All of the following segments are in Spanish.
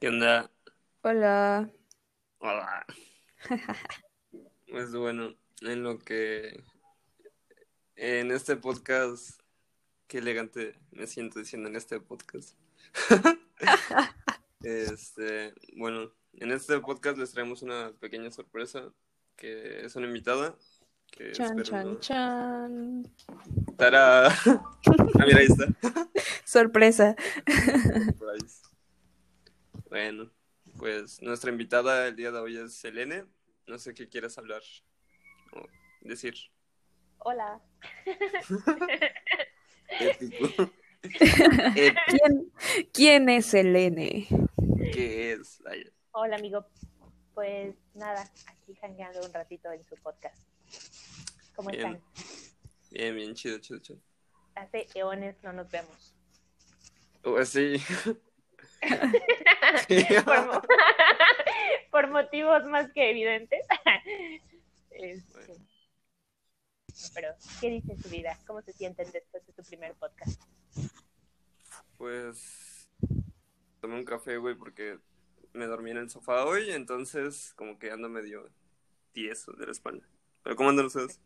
¿Qué onda? Hola. Hola. Pues bueno, en lo que en este podcast, qué elegante me siento diciendo en este podcast. Este, bueno, en este podcast les traemos una pequeña sorpresa que es una invitada que Chan, chan, no- chan. ¡Tara! Ah, mira, ahí está. Sorpresa. Surprise. Bueno, pues nuestra invitada el día de hoy es Selene. No sé qué quieras hablar o decir. Hola. Épico. Épico. ¿Quién, quién es Elene? ¿Qué es? Ay, Hola, amigo. Pues nada, aquí jangueando un ratito en su podcast. ¿Cómo Bien. están? bien, bien, chido, chido, chido. Hace eones no nos vemos. Pues sí. por, mo- por motivos más que evidentes. Este. Pero, ¿qué dice su vida? ¿Cómo se sienten después de su primer podcast? Pues tomé un café, güey, porque me dormí en el sofá hoy, entonces como que ando medio tieso de la espalda. Pero ¿cómo andan ustedes?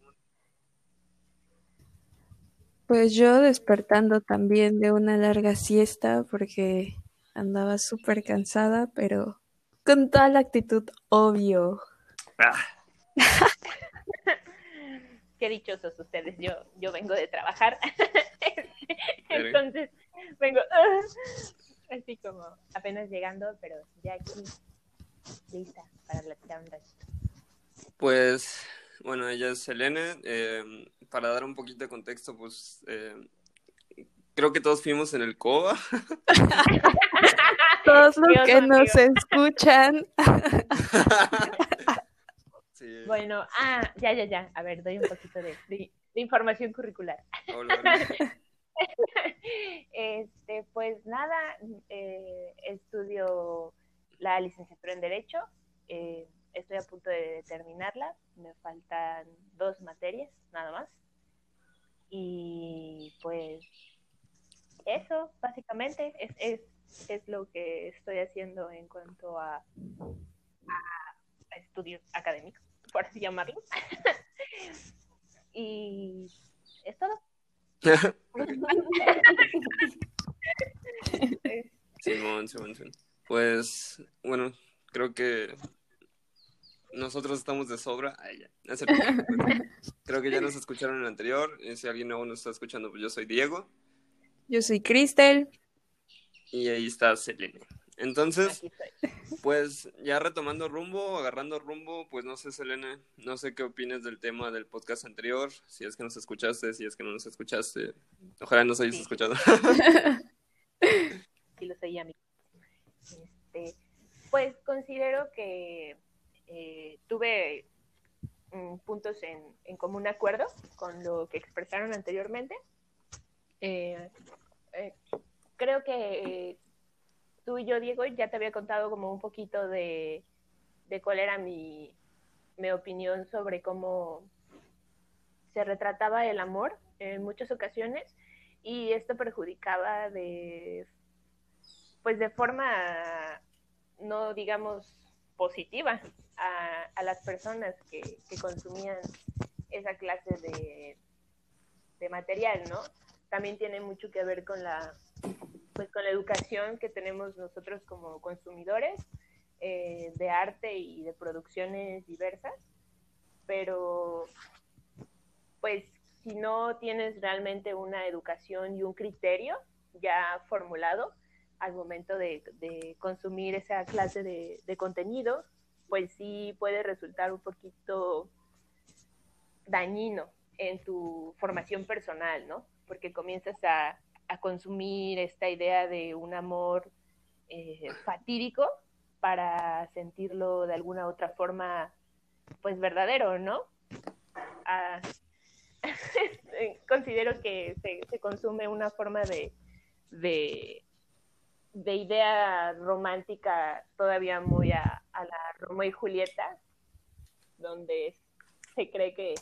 Pues yo despertando también de una larga siesta porque andaba súper cansada, pero con toda la actitud obvio. Ah, Qué dichosos ustedes. Yo, yo vengo de trabajar. Entonces, vengo ah, así como apenas llegando, pero ya aquí lista para platicar un ratito. Pues, bueno, ella es Selene. eh, para dar un poquito de contexto, pues eh, creo que todos fuimos en el COA. Todos los Dios que nos escuchan, sí. Bueno, ah, ya, ya, ya. A ver, doy un poquito de, de- de información curricular. Hola, hola. Este, pues nada, eh, estudio la licenciatura en Derecho. eh, estoy a punto de terminarla. Me faltan dos materias, nada más. Y pues eso, básicamente, es, es, es lo que estoy haciendo en cuanto a, a estudios académicos, por así llamarlo. y es todo. Simón, Simón, Simón. Pues, bueno, creo que nosotros estamos de sobra. Ay, ya. Creo que ya nos escucharon en el anterior. y si alguien nuevo nos está escuchando, pues yo soy Diego. yo soy Cristel. Y ahí está Selene. Entonces, pues ya retomando rumbo, agarrando rumbo, pues no sé, Selene, no sé qué opinas del tema del podcast anterior, si es que nos escuchaste, si es que no nos escuchaste. Ojalá nos hayas Sí. escuchado. sí lo seguía amigo. Este, pues considero que eh, tuve mm, puntos en, en común acuerdo con lo que expresaron anteriormente. Eh, eh, creo que eh, tú y yo, Diego, ya te había contado como un poquito de, de cuál era mi, mi opinión sobre cómo se retrataba el amor en muchas ocasiones y esto perjudicaba de pues de forma no digamos positiva a, a las personas que, que consumían esa clase de, de material, ¿no? También tiene mucho que ver con la pues con la educación que tenemos nosotros como consumidores eh, de arte y de producciones diversas, pero pues si no tienes realmente una educación y un criterio ya formulado al momento de, consumir esa clase de, de contenido, pues sí puede resultar un poquito dañino en tu formación personal, ¿no? Porque comienzas a, a consumir esta idea de un amor eh, fatídico para sentirlo de alguna otra forma, pues verdadero, ¿no? Ah, considero que se, se, consume una forma de, de, de, idea romántica todavía muy a, a la Romeo y Julieta, donde se cree que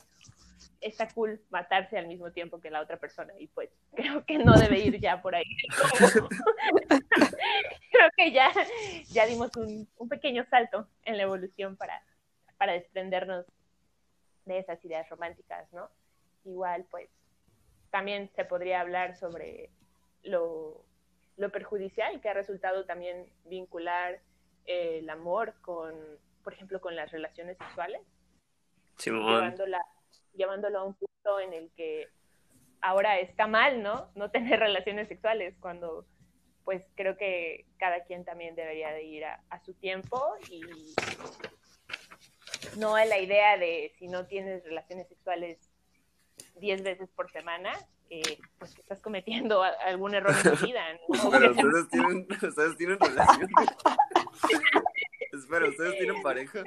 está cool matarse al mismo tiempo que la otra persona y pues creo que no debe ir ya por ahí. creo que ya, ya dimos un, un pequeño salto en la evolución para, para desprendernos de esas ideas románticas, ¿no? Igual, pues, también se podría hablar sobre lo, lo perjudicial que ha resultado también vincular eh, el amor con, por ejemplo, con las relaciones sexuales, Simón. llevándola, llevándolo a un punto en el que ahora está mal, ¿no? No tener relaciones sexuales, cuando pues creo que cada quien también debería de ir a, a su tiempo y no a la idea de si no tienes relaciones sexuales 10 veces por semana, eh, pues que estás cometiendo algún error en tu vida, ¿no? Pero ustedes tienen, ustedes tienen relación. Espera, ¿ustedes tienen pareja?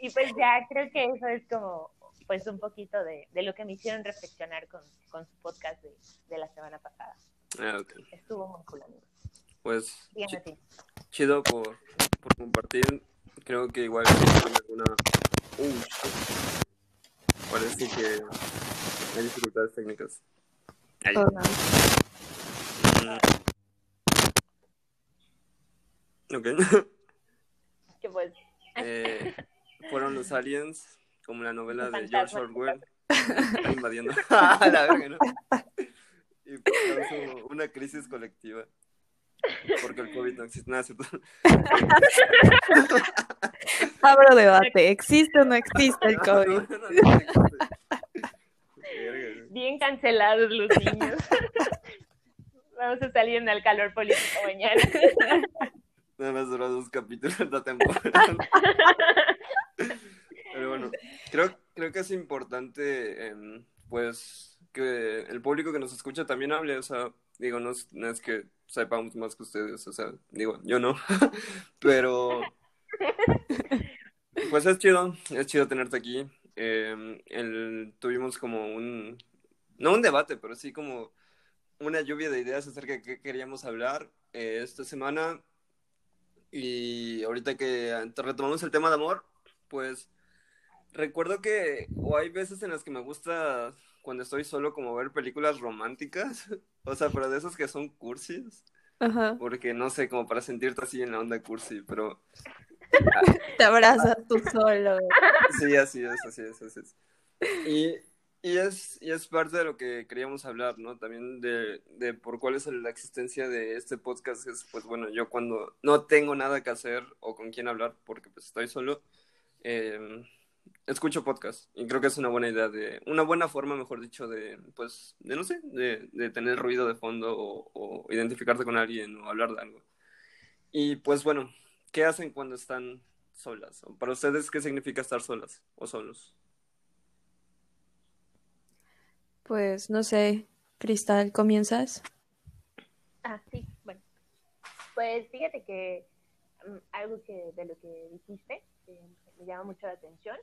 Y pues ya creo que eso es como pues un poquito de, de lo que me hicieron reflexionar con, con su podcast de, de la semana pasada. Ah, ok. Estuvo muy cool, amigos. Pues Bien chido por, por compartir. Creo que igual alguna. Parece que hay dificultades técnicas. Oh, no. mm. Ok. Que pues Eh, fueron los aliens, como la novela de. George Orwell, invadiendo. A la verga, ¿no? Y causó una crisis colectiva. Porque el COVID no existe. Nada, ¿cierto? Abro debate. ¿Existe o no existe el COVID? No, no, no existe. Verga, güey. bien cancelados los niños. Vamos a salir en el calor político mañana. Nada más duró dos capítulos la temporada. Pero bueno, creo, creo que es importante, em, pues, que el público que nos escucha también hable. O sea, digo, no es, no es que sepamos más que ustedes, o sea, digo, yo no. Pero, pues es chido, es chido tenerte aquí. Em, el, tuvimos como un, no un debate, pero sí como una lluvia de ideas acerca de qué queríamos hablar eh, esta semana. Y ahorita que retomamos el tema de amor, pues recuerdo que o hay veces en las que me gusta cuando estoy solo como ver películas románticas, o sea, pero de esas que son cursis, Ajá. porque no sé, como para sentirte así en la onda cursi, pero Te abrazas tú solo. sí, así es, así es, así es. Y, y es, y es parte de lo que queríamos hablar, ¿no? También de, de por cuál es la existencia de este podcast. Es, pues bueno, yo cuando no tengo nada que hacer o con quién hablar, porque pues estoy solo, eh, escucho podcast. Y creo que es una buena idea de, una buena forma, mejor dicho, de, pues, de no sé, de, de tener ruido de fondo o, o identificarte con alguien o hablar de algo. Y pues bueno, ¿qué hacen cuando están solas? Para ustedes, ¿qué significa estar solas o solos? Pues no sé, Cristal, ¿comienzas? Ah, sí, bueno. Pues fíjate que mm, algo que de lo que dijiste que me llama mucho la atención,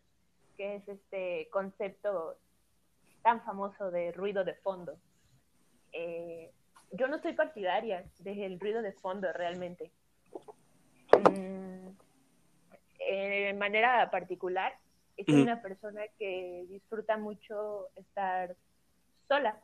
que es este concepto tan famoso de ruido de fondo. Eh, yo no soy partidaria del ruido de fondo realmente. Mm, eh, de manera particular, soy una persona que disfruta mucho estar sola.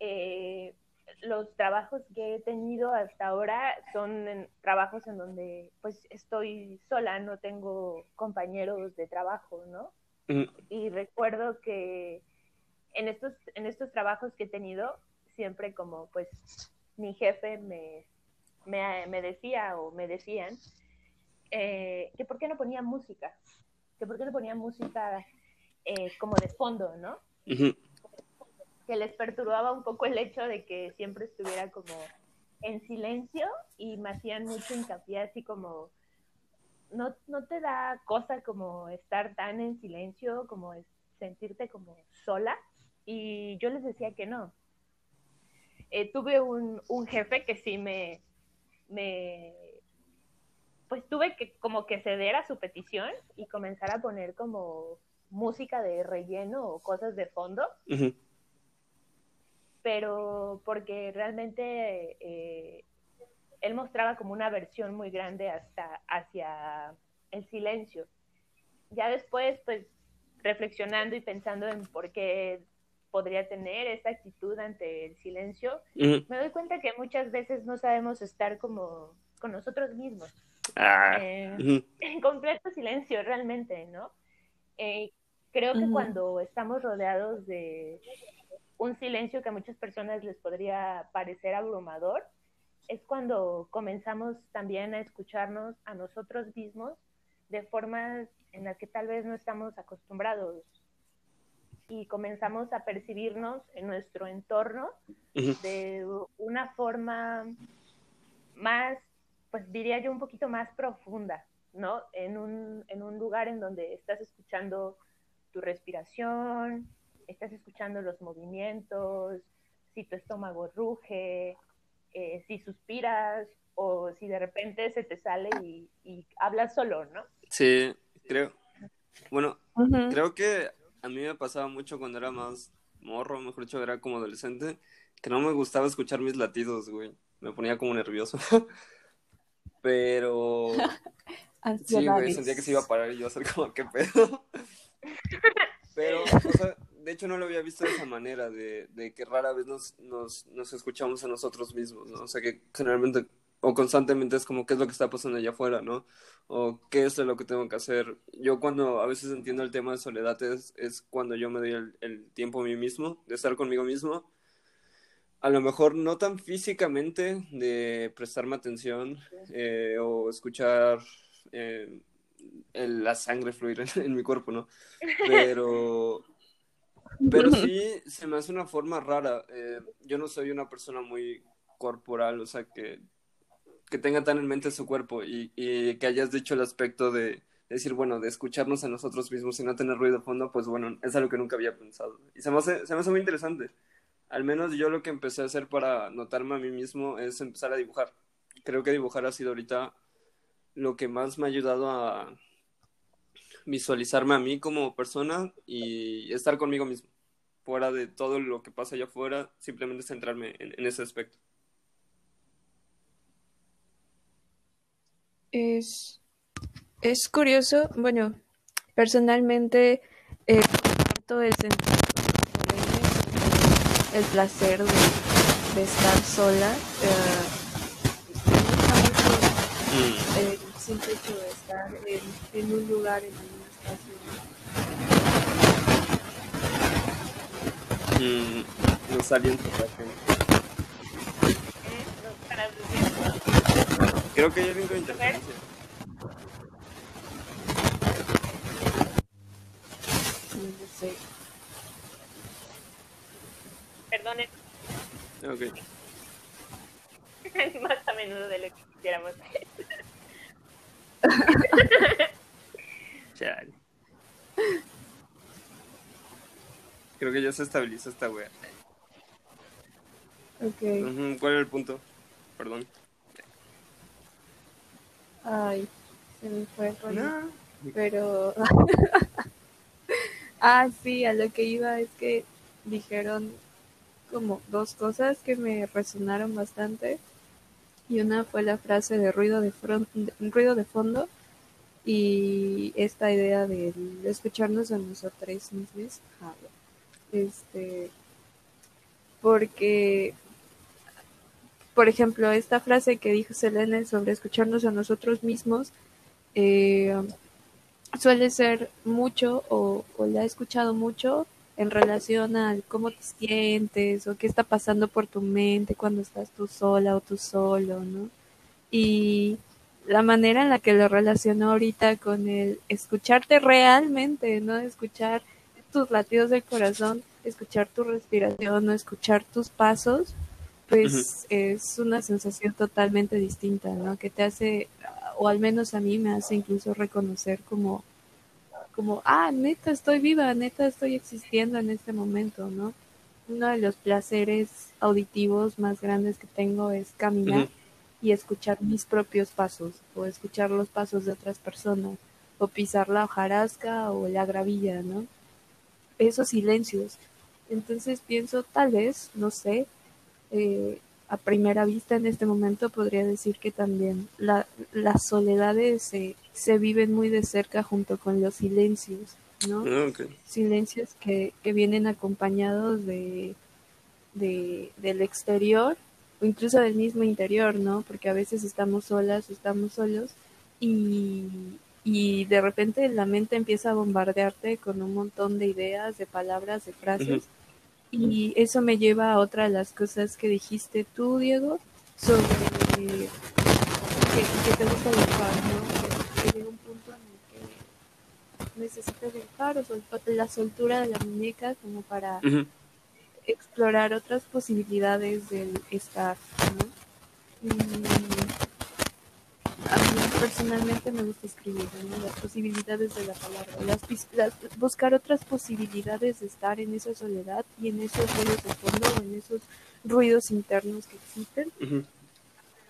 Eh, los trabajos que he tenido hasta ahora son en- trabajos en donde pues estoy sola, no tengo compañeros de trabajo, ¿no? Mm, Y recuerdo que en estos, en estos trabajos que he tenido, siempre como pues mi jefe me, me, me decía o me decían eh, que por qué no ponía música, que por qué no ponía música eh, como de fondo, ¿no? Que les perturbaba un poco el hecho de que siempre estuviera como en silencio y me hacían mucho hincapié así como no, no te da cosa como estar tan en silencio, como sentirte como sola. Y yo les decía que no. Eh, tuve un, un jefe que sí me, me, pues tuve que como que ceder a su petición y comenzar a poner como música de relleno o cosas de fondo. Ujú, pero porque realmente eh, él mostraba como una aversión muy grande hasta hacia el silencio. Ya después, pues, reflexionando y pensando en por qué podría tener, esta actitud ante el silencio, me doy cuenta que muchas veces no sabemos estar como con nosotros mismos. Ah, Eh, en completo silencio realmente, ¿no? Eh, creo que cuando estamos rodeados de un silencio que a muchas personas les podría parecer abrumador, es cuando comenzamos también a escucharnos a nosotros mismos de formas en las que tal vez no estamos acostumbrados y comenzamos a percibirnos en nuestro entorno de una forma más, pues diría yo, un poquito más profunda, ¿no? En un, en un lugar en donde estás escuchando tu respiración, estás escuchando los movimientos, si tu estómago ruge, eh, si suspiras o si de repente se te sale y, y hablas solo, ¿no? Sí, creo. Bueno, creo que a mí me pasaba mucho cuando era más morro, mejor dicho, era como adolescente, que no me gustaba escuchar mis latidos, güey. Me ponía como nervioso. Pero sí, güey, sentía que se iba a parar y yo a hacer como, ¿qué pedo? Pero, o sea, de hecho no lo había visto de esa manera, de, de que rara vez nos, nos, nos escuchamos a nosotros mismos, ¿no? O sea, que generalmente o constantemente es como qué es lo que está pasando allá afuera, ¿no? O qué es lo que tengo que hacer. Yo cuando a veces entiendo el tema de soledad es, es cuando yo me doy el, el tiempo a mí mismo, de estar conmigo mismo. A lo mejor no tan físicamente de prestarme atención eh, o escuchar eh, el- la sangre fluir en, en mi cuerpo, ¿no? Pero, pero sí se me hace una forma rara. Eh, yo no soy una persona muy corporal, o sea, que, que tenga tan en mente su cuerpo y, y que hayas dicho el aspecto de decir, bueno, de escucharnos a nosotros mismos y no tener ruido de fondo, pues bueno, es algo que nunca había pensado. Y se me hace, se me hace muy interesante. Al menos yo lo que empecé a hacer para notarme a mí mismo es empezar a dibujar. Creo que dibujar ha sido ahorita lo que más me ha ayudado a visualizarme a mí como persona y estar conmigo mismo. Fuera de todo lo que pasa allá afuera, simplemente centrarme en, en ese aspecto. Es, es curioso, bueno, personalmente eh, el sentido el placer de, de estar sola. eh, simple hecho de estar en, en un lugar, en un espacio. Mm, caras de- Creo que hay alguien con interferencia. No sé. Perdonen, Ok. más a menudo de lo que quisiéramos. Chale. Creo que ya se estabilizó esta wea. Ok. Ujú, ¿Cuál era el punto? Perdón. Ay, se me fue. No. Pero. ah, sí, a lo que iba es que dijeron como dos cosas que me resonaron bastante. Y una fue la frase de ruido de, ruido de fondo y esta idea de escucharnos a nosotros mismos. Este, porque, por ejemplo, esta frase que dijo Selene sobre escucharnos a nosotros mismos, eh, suele ser mucho o, o la he escuchado mucho en relación al cómo te sientes o qué está pasando por tu mente cuando estás tú sola o tú solo, ¿no? Y la manera en la que lo relaciono ahorita con el escucharte realmente, ¿no? Escuchar tus latidos del corazón, escuchar tu respiración, no escuchar tus pasos, pues es una sensación totalmente distinta, ¿no? Que te hace, o al menos a mí me hace incluso reconocer como, como, ah, neta estoy viva, neta estoy existiendo en este momento, ¿no? Uno de los placeres auditivos más grandes que tengo es caminar y escuchar mis propios pasos, o escuchar los pasos de otras personas, o pisar la hojarasca o la gravilla, ¿no? Esos silencios. Entonces pienso, tal vez, no sé, eh, a primera vista en este momento podría decir que también la, las soledades se, se viven muy de cerca junto con los silencios ¿no? Ah. Silencios que, que vienen acompañados de, de, del exterior o incluso del mismo interior, ¿no? Porque a veces estamos solas estamos solos y, y de repente la mente empieza a bombardearte con un montón de ideas, de palabras, de frases. Y eso me lleva a otra de las cosas que dijiste tú, Diego, sobre que, que te gusta dibujar, ¿no? Que, que llega un punto en el que necesitas dibujar o la soltura de la muñeca como para explorar otras posibilidades del estar, ¿no? Y personalmente me gusta escribir, ¿no? Las posibilidades de la palabra, las, buscar otras posibilidades de estar en esa soledad y en esos ruidos de fondo o en esos ruidos internos que existen.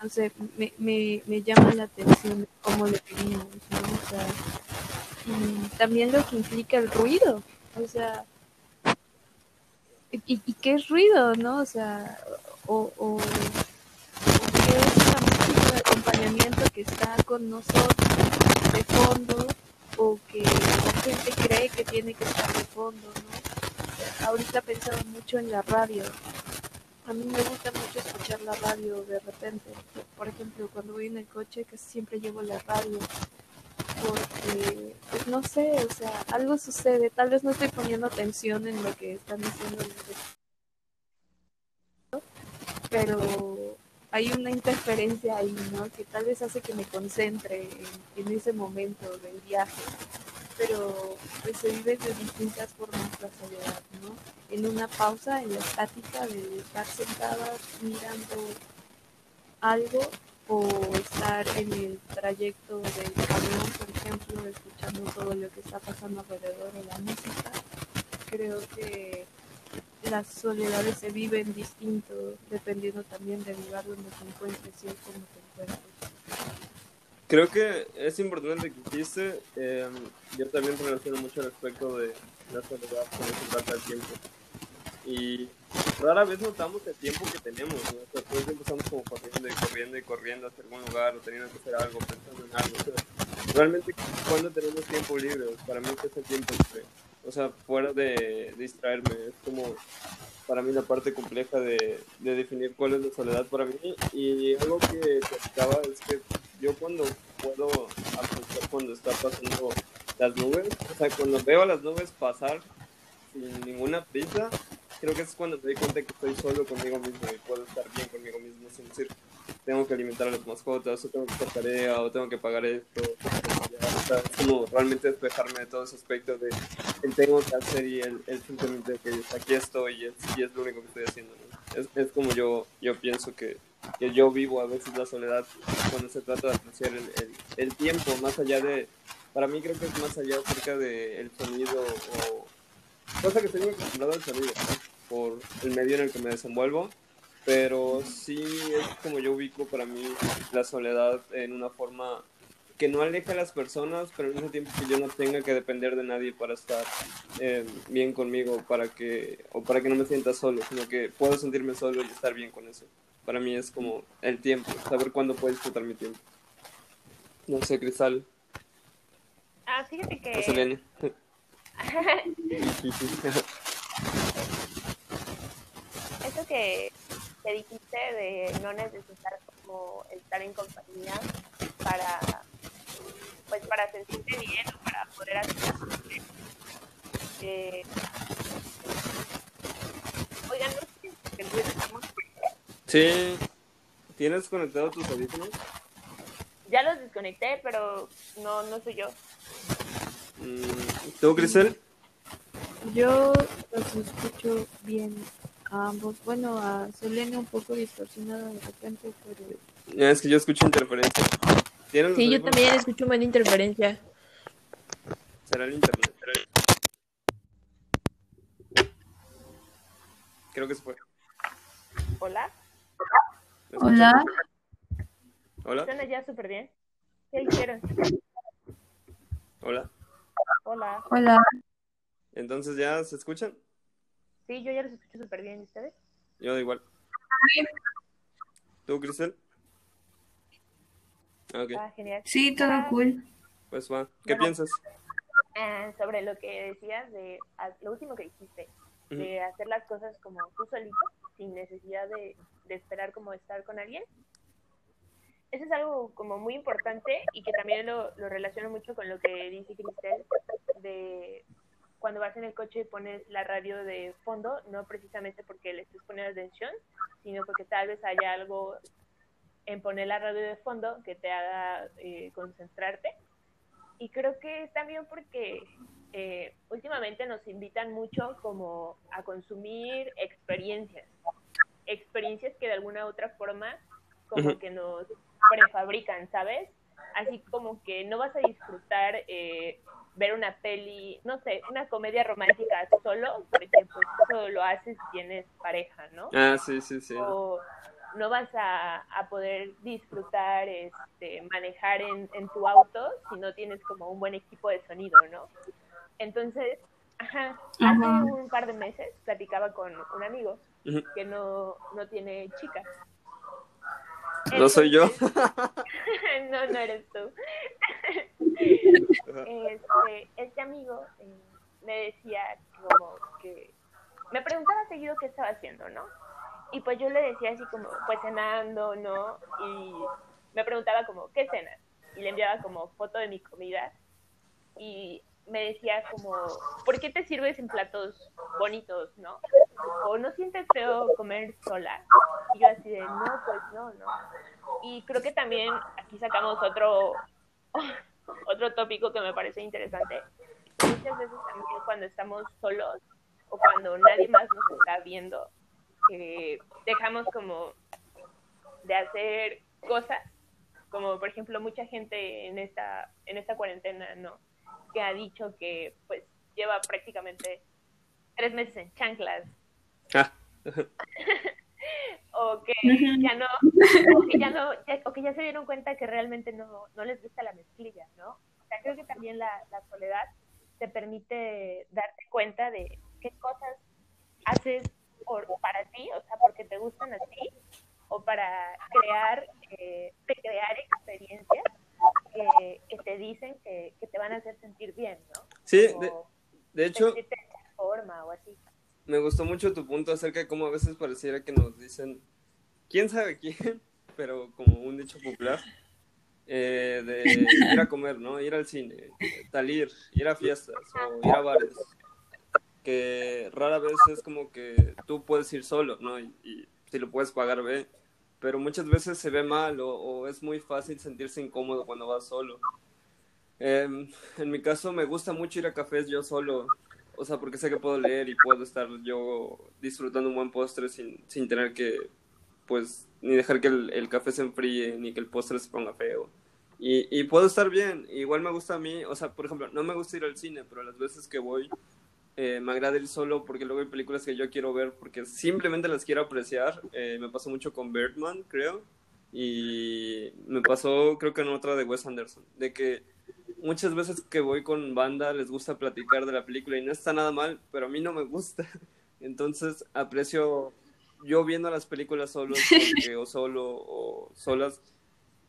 No sé, me, me, me llama la atención cómo lo vivimos, ¿no? O sea, y también lo que implica el ruido, o sea, ¿y, y qué es ruido, no? O sea, o, o, o qué es una música de acompañamiento que está con nosotros de fondo o que la gente cree que tiene que estar de fondo, ¿no? Ahorita pensaba mucho en la radio. A mí me gusta mucho escuchar la radio de repente. Por ejemplo, cuando voy en el coche casi siempre llevo la radio porque, pues no sé, o sea, algo sucede. Tal vez no estoy poniendo atención en lo que están diciendo pero hay una interferencia ahí, ¿no? Que tal vez hace que me concentre en, ese momento del viaje. Pero pues se vive de distintas formas la soledad, ¿no? En una pausa, en la estática de estar sentada mirando algo o estar en el trayecto del camión, por ejemplo, escuchando todo lo que está pasando alrededor de la música. Creo que las soledades se viven distinto dependiendo también del lugar donde te encuentres y el cómo te encuentres. Creo que es importante que dijiste. eh, yo también relaciono mucho al aspecto de la soledad cuando se trata del tiempo. Y rara vez notamos el tiempo que tenemos. ¿no? O todo el tiempo estamos como corriendo y corriendo y corriendo hacia algún lugar o teniendo que hacer algo, pensando en algo. Realmente, cuando tenemos tiempo libre? Para mí, ¿qué es el tiempo libre? O sea, fuera de distraerme, es como para mí la parte compleja de, de definir cuál es la soledad para mí. Y algo que platicaba es que yo cuando puedo apreciar cuando está pasando las nubes, o sea, cuando veo las nubes pasar sin ninguna prisa, creo que es cuando me doy cuenta que estoy solo conmigo mismo y puedo estar bien conmigo mismo sin decir, tengo que alimentar a las mascotas, o tengo que hacer tarea, o tengo que pagar esto. O sea, es como realmente despejarme de todo ese aspecto de el tengo que hacer y el, el simplemente que aquí estoy y es, es lo único que estoy haciendo. Es, es como yo, yo pienso que, que yo vivo a veces la soledad cuando se trata de apreciar el, el, el tiempo, más allá de, para mí creo que es más allá acerca del sonido o cosa que muy acostumbrado al sonido por el medio en el que me desenvuelvo pero sí es como yo ubico para mí la soledad en una forma que no aleja a las personas, pero al mismo tiempo que yo no tenga que depender de nadie para estar eh, bien conmigo, para que o para que no me sienta solo, sino que puedo sentirme solo y estar bien con eso. Para mí es como el tiempo, saber cuándo puedo disfrutar mi tiempo. No sé, Cristal, Ah, fíjate que... Selene. Eso que, que dijiste de no necesitar como estar en compañía para pues para sentirte bien o para poder hacer las cosas. Eh, oigan, no fuerte. Sí, ¿tienes conectado tus audífonos? Ya los desconecté, pero no, no soy yo. Mm, ¿Tú, Cristel? Yo los escucho bien a ambos. Bueno, a Selene un poco distorsionada de repente, pero Es que yo escucho interferencia. ¿Tienes los Sí, yo también escucho una interferencia. Será el internet. Creo que se fue. Hola, ¿Me Hola. Hola. suena ya súper bien. ¿Qué hicieron? Hola. Hola. Hola. Entonces ya se escuchan. Sí, yo ya los escucho súper bien. ¿Y ustedes? Yo da igual. ¿Tú, Cristel? Ah, Ok, Ah, genial. Sí, todo cool. pues va. ¿Qué Bueno. piensas? Ah, sobre lo que decías de ah, lo último que dijiste, de hacer las cosas como tú solito, sin necesidad de, de esperar como estar con alguien. Eso es algo como muy importante y que también lo, lo relaciono mucho con lo que dice Cristel de cuando vas en el coche y pones la radio de fondo, no precisamente porque le estés poniendo atención, sino porque tal vez haya algo en poner la radio de fondo que te haga eh, concentrarte. Y creo que es también porque eh, últimamente nos invitan mucho como a consumir experiencias, experiencias que de alguna u otra forma como que nos prefabrican, ¿sabes? Así como que no vas a disfrutar eh, ver una peli, no sé, una comedia romántica solo, porque pues eso lo haces si tienes pareja, ¿no? Ah, sí, sí, sí. O no vas a, a poder disfrutar, este, manejar en, en tu auto si no tienes como un buen equipo de sonido, ¿no? Entonces, ajá, hace un par de meses platicaba con un amigo que no, no tiene chica. no soy yo. no, no eres tú. este, este amigo eh, me decía como que me preguntaba seguido qué estaba haciendo, ¿no? Y pues yo le decía así como, pues cenando, ¿no? Y me preguntaba como, ¿qué cenas? Y le enviaba como foto de mi comida y me decía como, ¿por qué te sirves en platos bonitos, no? O no sientes feo comer sola. Y yo así de, no, pues no, no. Y creo que también aquí sacamos otro, otro tópico que me parece interesante. Muchas veces también cuando estamos solos o cuando nadie más nos está viendo, eh, dejamos como de hacer cosas, como por ejemplo mucha gente en esta, en esta cuarentena, ¿no? Que ha dicho que pues lleva prácticamente tres meses en chanclas. Ah. o que ya no, o que ya no, o que ya se dieron cuenta que realmente no, no les gusta la mezclilla, ¿no? O sea, creo que también la, la soledad te permite darte cuenta de qué cosas haces por, para ti, o sea, porque te gustan a ti, o para crear, eh, crear experiencias que, que, te dicen que, que, te van a hacer sentir bien, ¿no? Sí, de, de, hecho... Forma o así me gustó mucho tu punto acerca de cómo a veces pareciera que nos dicen, quién sabe quién, pero como un dicho popular, eh, de ir a comer, ¿no? Ir al cine, salir, ir a fiestas o ir a bares, que rara vez es como que tú puedes ir solo, ¿no? Y, si lo puedes pagar, ve, pero muchas veces se ve mal o, o es muy fácil sentirse incómodo cuando vas solo. Eh, en mi caso me gusta mucho ir a cafés yo solo, o sea, porque sé que puedo leer y puedo estar yo disfrutando un buen postre sin, sin tener que, pues, ni dejar que el, el, café se enfríe, ni que el postre se ponga feo. Y, y, puedo estar bien, igual me gusta a mí, o sea, por ejemplo, no me gusta ir al cine, pero las veces que voy, eh, me agrada ir solo porque luego hay películas que yo quiero ver porque simplemente las quiero apreciar. Eh, me pasó mucho con Birdman, creo, y me pasó, creo que en otra de Wes Anderson, de que muchas veces que voy con banda les gusta platicar de la película y no está nada mal, pero a mí no me gusta. Entonces aprecio yo viendo las películas solos o solo o solas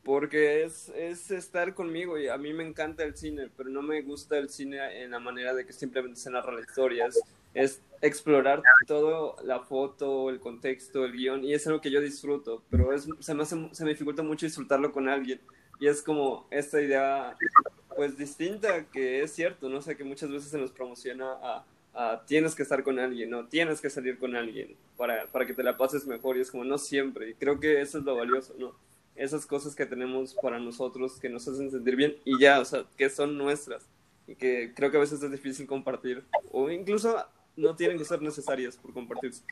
porque es, es estar conmigo y a mí me encanta el cine, pero no me gusta el cine en la manera de que simplemente se narra la historia, es, explorar todo, la foto, el contexto, el guion, y es algo que yo disfruto, pero es, se, me hace, se me dificulta mucho disfrutarlo con alguien, y es como esta idea pues distinta, que es cierto, ¿no? sé, que muchas veces se nos promociona a, tienes que estar con alguien, ¿no? Tienes que salir con alguien para, para que te la pases mejor y es como no siempre. Y creo que eso es lo valioso, ¿no? Esas cosas que tenemos para nosotros que nos hacen sentir bien y ya, o sea, que son nuestras y que creo que a veces es difícil compartir o incluso no tienen que ser necesarias por compartirse.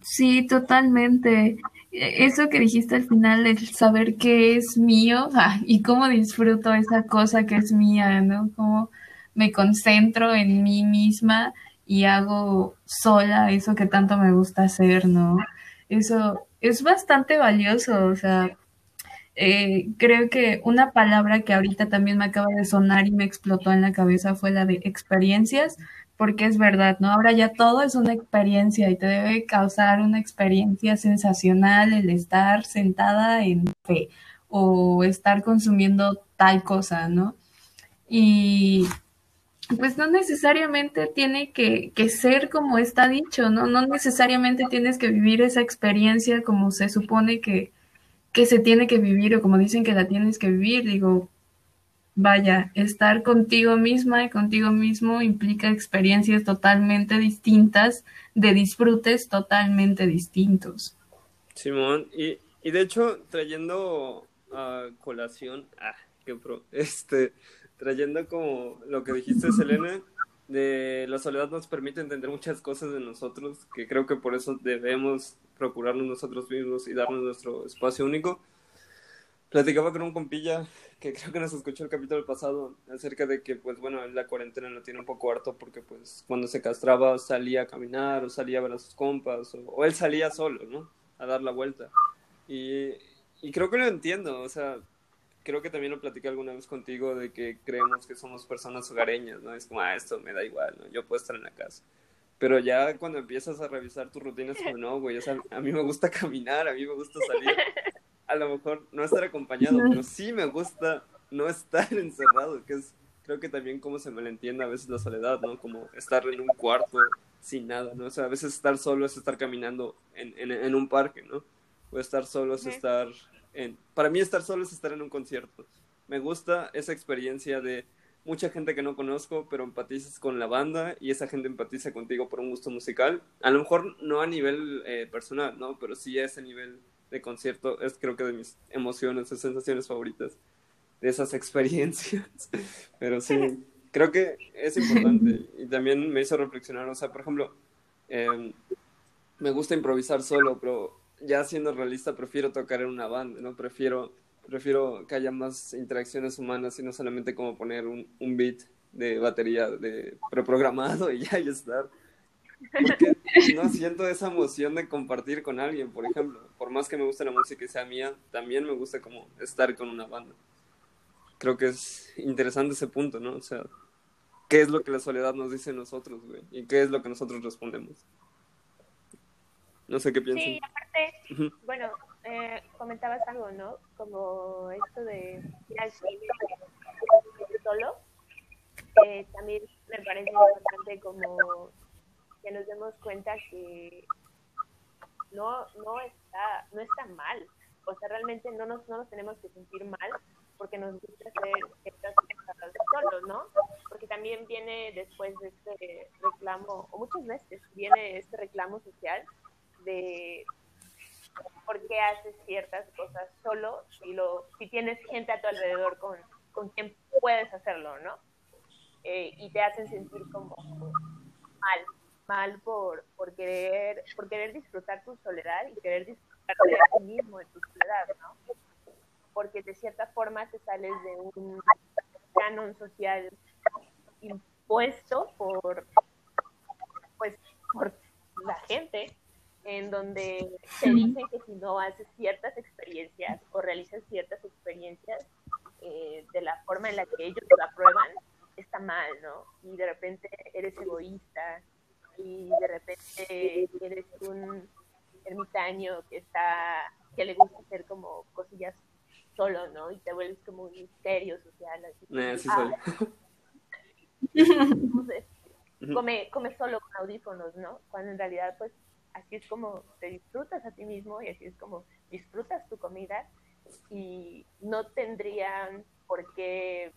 Sí, totalmente. E, eso que dijiste al final, el saber qué es mío ah, y cómo disfruto esa cosa que es mía, ¿no? Cómo me concentro en mí misma y hago sola eso que tanto me gusta hacer, ¿no? Eso es bastante valioso, o sea, eh, creo que una palabra que ahorita también me acaba de sonar y me explotó en la cabeza fue la de experiencias, porque es verdad, ¿no? Ahora ya todo es una experiencia y te debe causar una experiencia sensacional el estar sentada en fe o estar consumiendo tal cosa, ¿no? Y pues no necesariamente tiene que, ser como está dicho, ¿no? No necesariamente tienes que vivir esa experiencia como se supone que, que se tiene que vivir o como dicen que la tienes que vivir. Digo, vaya, estar contigo misma y contigo mismo implica experiencias totalmente distintas, de disfrutes totalmente distintos. Simón, y, y de hecho, trayendo a colación, ah, qué pro, este, trayendo como lo que dijiste, Selena, de la soledad nos permite entender muchas cosas de nosotros, que creo que por eso debemos procurarnos nosotros mismos y darnos nuestro espacio único. Platicaba con un compilla que creo que nos escuchó el capítulo pasado acerca de que, pues bueno, la cuarentena lo tiene un poco harto porque, pues, cuando se castraba salía a caminar o salía a ver a sus compas o, él salía solo, ¿no? A dar la vuelta. Y, y creo que lo entiendo, o sea, creo que también lo platicé alguna vez contigo de que creemos que somos personas hogareñas, ¿no? Es como, ah, esto me da igual, ¿no? Yo puedo estar en la casa. Pero ya cuando empiezas a revisar tus rutinas, como, no, güey, o sea, a mí me gusta caminar, a mí me gusta salir. A lo mejor no estar acompañado, pero sí me gusta no estar encerrado, que es, creo que también como se me le entiende a veces la soledad, ¿no? Como estar en un cuarto sin nada, ¿no? O sea, a veces estar solo es estar caminando en, en, en un parque, ¿no? O estar solo es estar para mí estar solo es estar en un concierto. Me gusta esa experiencia de mucha gente que no conozco, pero empatizas con la banda y esa gente empatiza contigo por un gusto musical. A lo mejor no a nivel eh, personal, ¿no? Pero sí a ese nivel de concierto es creo que de mis emociones, de sensaciones favoritas, de esas experiencias. pero sí, creo que es importante y también me hizo reflexionar, o sea, por ejemplo, em, me gusta improvisar solo, pero ya siendo realista, prefiero tocar en una banda, ¿no? Prefiero, prefiero que haya más interacciones humanas y no solamente como poner un, beat de batería de preprogramado y ya estar. Porque no siento esa emoción de compartir con alguien, por ejemplo. Por más que me guste la música y sea mía, también me gusta como estar con una banda. Creo que es interesante ese punto, ¿no? O sea, ¿qué es lo que la soledad nos dice a nosotros, güey? ¿Y qué es lo que nosotros respondemos? No sé qué piensan. Sí, aparte, bueno, eh, comentabas algo, ¿no? Como esto de ir al cine solo. Eh, también me parece importante como que nos demos cuenta que no, no, está, no está mal. O sea, realmente no nos, no nos tenemos que sentir mal porque nos gusta hacer estas cosas solos, ¿no? Porque también viene después de este reclamo, o muchas veces viene este reclamo social de por qué haces ciertas cosas solo si, lo, si tienes gente a tu alrededor con, con quien puedes hacerlo, ¿no? Eh, y te hacen sentir como mal, mal por, por, querer, por querer disfrutar tu soledad y querer disfrutar de ti mismo, de tu soledad, ¿no? Porque de cierta forma te sales de un canon social impuesto por, pues, por la gente en donde te dicen que si no haces ciertas experiencias o realizas ciertas experiencias eh, de la forma en la que ellos lo aprueban, está mal, ¿no? Y de repente eres egoísta y de repente eres un ermitaño que está, que le gusta hacer como cosillas solo, ¿no? Y te vuelves como un misterio social. Así, eh, sí. Entonces, come, come solo con audífonos, ¿no? Cuando en realidad, pues, así es como te disfrutas a ti mismo y así es como disfrutas tu comida y no tendrían por qué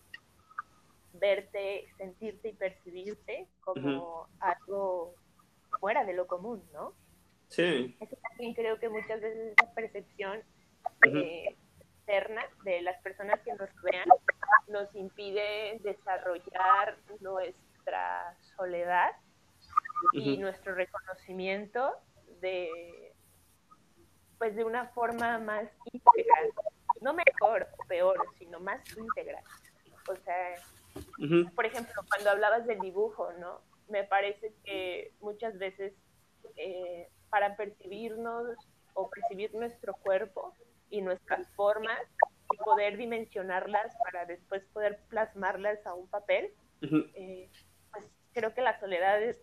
verte, sentirte y percibirte como algo fuera de lo común, ¿no? Sí. Eso también creo que muchas veces esa percepción eh, externa de las personas que nos vean nos impide desarrollar nuestra soledad y nuestro reconocimiento de pues de una forma más integral, no mejor o peor, sino más integral. O sea, por ejemplo, cuando hablabas del dibujo, ¿no? Me parece que muchas veces eh, para percibirnos o percibir nuestro cuerpo y nuestras formas y poder dimensionarlas para después poder plasmarlas a un papel, eh, pues creo que la soledad es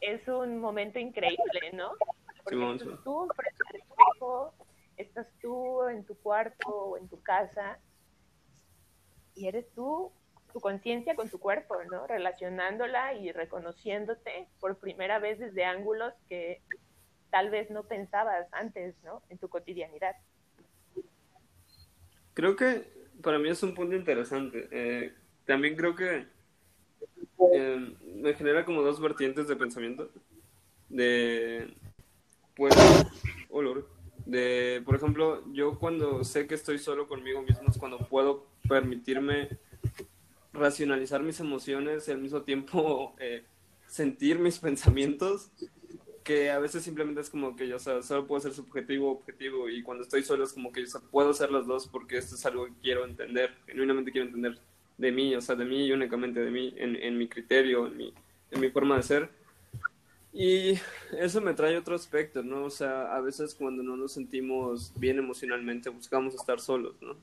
es un momento increíble, ¿no? Porque tú frente al espejo estás tú en tu cuarto o en tu casa y eres tú, tu conciencia con tu cuerpo, ¿no? Relacionándola y reconociéndote por primera vez desde ángulos que tal vez no pensabas antes, ¿no? En tu cotidianidad. Creo que para mí es un punto interesante. Eh, también creo que eh, me genera como dos vertientes de pensamiento. De, pues, olor. De, por ejemplo, yo cuando sé que estoy solo conmigo mismo es cuando puedo permitirme racionalizar mis emociones y al mismo tiempo eh, sentir mis pensamientos que a veces simplemente es como que yo, o sea, solo puedo ser subjetivo, objetivo, y cuando estoy solo es como que yo puedo ser los dos porque esto es algo que quiero entender, genuinamente quiero entender de mí, o sea, de mí y únicamente de mí, en, en mi criterio, en mi, en mi forma de ser. Y eso me trae otro aspecto, ¿no? O sea, a veces cuando no nos sentimos bien emocionalmente buscamos estar solos, ¿no?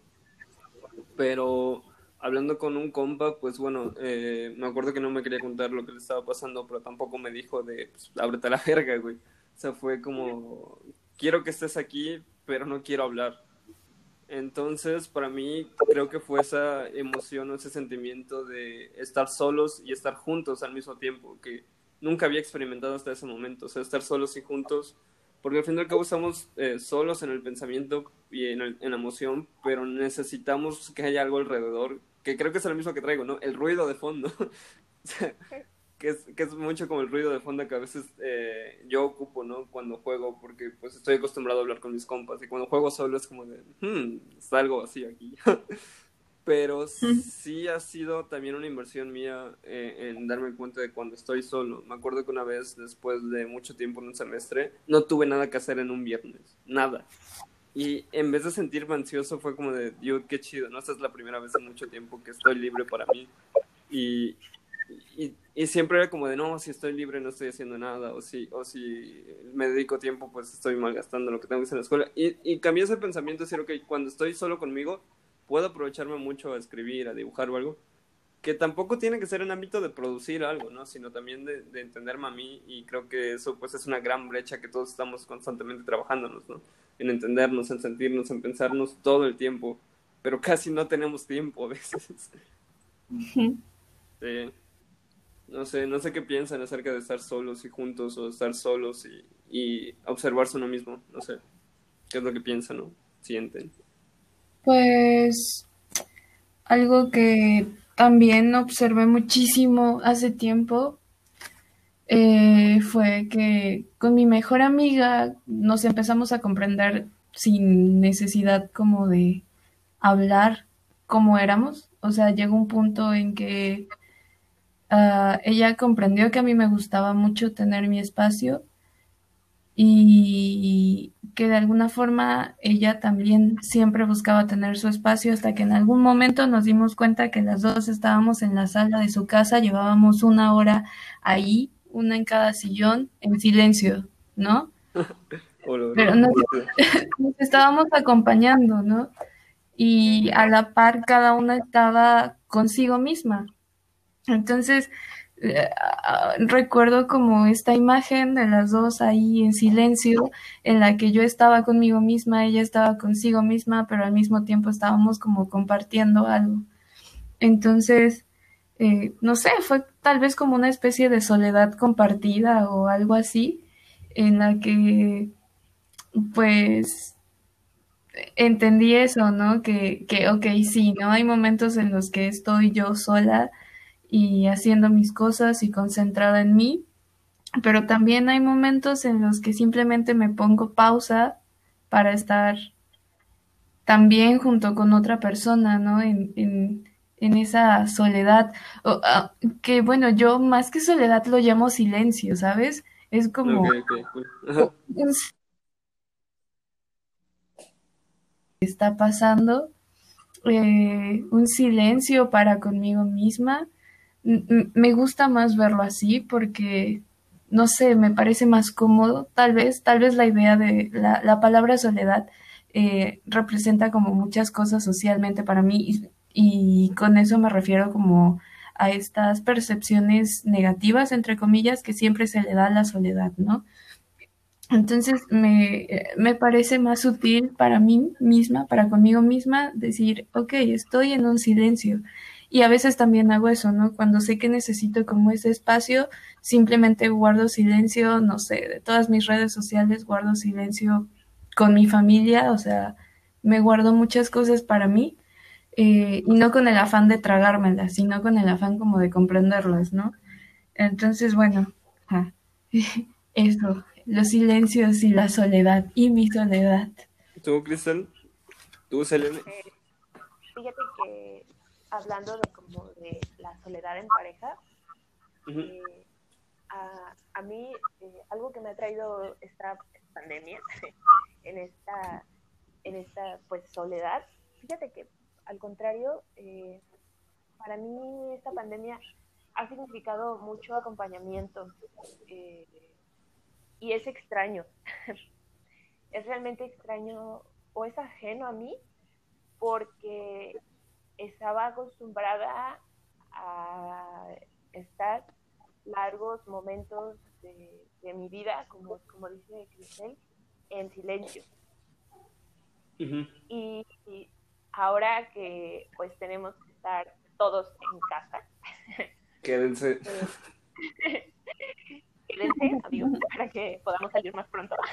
Pero hablando con un compa, pues bueno, eh, me acuerdo que no me quería contar lo que le estaba pasando, pero tampoco me dijo de, pues, la verga, güey. O sea, fue como, quiero que estés aquí, pero no quiero hablar. Entonces, para mí, creo que fue esa emoción o ese sentimiento de estar solos y estar juntos al mismo tiempo, que nunca había experimentado hasta ese momento. O sea, estar solos y juntos porque al fin y al cabo estamos eh, solos en el pensamiento y en, la emoción, pero necesitamos que haya algo alrededor, que creo que es lo mismo que traigo, ¿no? El ruido de fondo, que, es, que es mucho como el ruido de fondo que a veces eh, yo ocupo, ¿no? Cuando juego, porque pues estoy acostumbrado a hablar con mis compas, y cuando juego solo es como de, hmm, está algo así aquí. pero sí ha sido también una inversión mía eh, en darme cuenta de cuando estoy solo. Me acuerdo que una vez, después de mucho tiempo en un semestre, no tuve nada que hacer en un viernes, nada. Y en vez de sentirme ansioso fue como de, dude, qué chido, ¿no? Esta es la primera vez en mucho tiempo que estoy libre para mí. Y, y, y, siempre era como de, no, si estoy libre no estoy haciendo nada, o si, o si me dedico tiempo, pues estoy malgastando lo que tengo que hacer en la escuela. Y, y cambié ese pensamiento, decir, ok, cuando estoy solo conmigo, puedo aprovecharme mucho a escribir, a dibujar o algo, que tampoco tiene que ser en ámbito de producir algo, ¿no? Sino también de, de, entenderme a mí y creo que eso pues es una gran brecha que todos estamos constantemente trabajándonos, ¿no? En entendernos, en sentirnos, en pensarnos todo el tiempo, pero casi no tenemos tiempo a veces. sí. No sé, no sé qué piensan acerca de estar solos y juntos o estar solos y, y observarse uno mismo, no sé. ¿Qué es lo que piensan o sienten? Pues algo que también observé muchísimo hace tiempo eh, fue que con mi mejor amiga nos empezamos a comprender sin necesidad como de hablar como éramos. O sea, llegó un punto en que uh, ella comprendió que a mí me gustaba mucho tener mi espacio y que de alguna forma ella también siempre buscaba tener su espacio hasta que en algún momento nos dimos cuenta que las dos estábamos en la sala de su casa, llevábamos una hora ahí, una en cada sillón, en silencio, ¿no? Pero nos, nos estábamos acompañando, ¿no? Y a la par cada una estaba consigo misma. Entonces, recuerdo como esta imagen de las dos ahí en silencio, en la que yo estaba conmigo misma, ella estaba consigo misma, pero al mismo tiempo estábamos como compartiendo algo. Entonces, eh, no sé, fue tal vez como una especie de soledad compartida o algo así, en la que, pues, entendí eso, ¿no? Que, que, ok, sí, ¿no? Hay momentos en los que estoy yo sola y haciendo mis cosas y concentrada en mí, pero también hay momentos en los que simplemente me pongo pausa para estar también junto con otra persona, ¿no? En, en, en esa soledad, o, uh, que bueno, yo más que soledad lo llamo silencio, ¿sabes? Es como... Okay, okay. Un... está pasando eh, un silencio para conmigo misma me gusta más verlo así porque, no sé, me parece más cómodo, tal vez, tal vez la idea de la, la palabra soledad eh, representa como muchas cosas socialmente para mí y, con eso me refiero como a estas percepciones negativas, entre comillas, que siempre se le da a la soledad, ¿no? Entonces me, me, parece más útil para mí misma, para conmigo misma, decir, ok, estoy en un silencio. Y a veces también hago eso, ¿no? Cuando sé que necesito como ese espacio, simplemente guardo silencio, no sé, de todas mis redes sociales guardo silencio con mi familia, o sea, me guardo muchas cosas para mí eh, y no con el afán de tragármelas, sino con el afán como de comprenderlas, ¿no? Entonces, bueno, eso, los silencios y la soledad y mi soledad. ¿Tú, Cristal? ¿Tú, Selene? Eh, fíjate que hablando de como de la soledad en pareja, eh, a, a, mí eh, algo que me ha traído esta pandemia en esta en esta pues soledad, fíjate que al contrario, para mí esta pandemia ha significado mucho acompañamiento y es extraño. es realmente extraño o es ajeno a mí porque estaba acostumbrada a estar largos momentos de, mi vida, como, como dice Cristel, en silencio. y, ahora que pues tenemos que estar todos en casa. Quédense. Eh, quédense, amigos, para que podamos salir más pronto.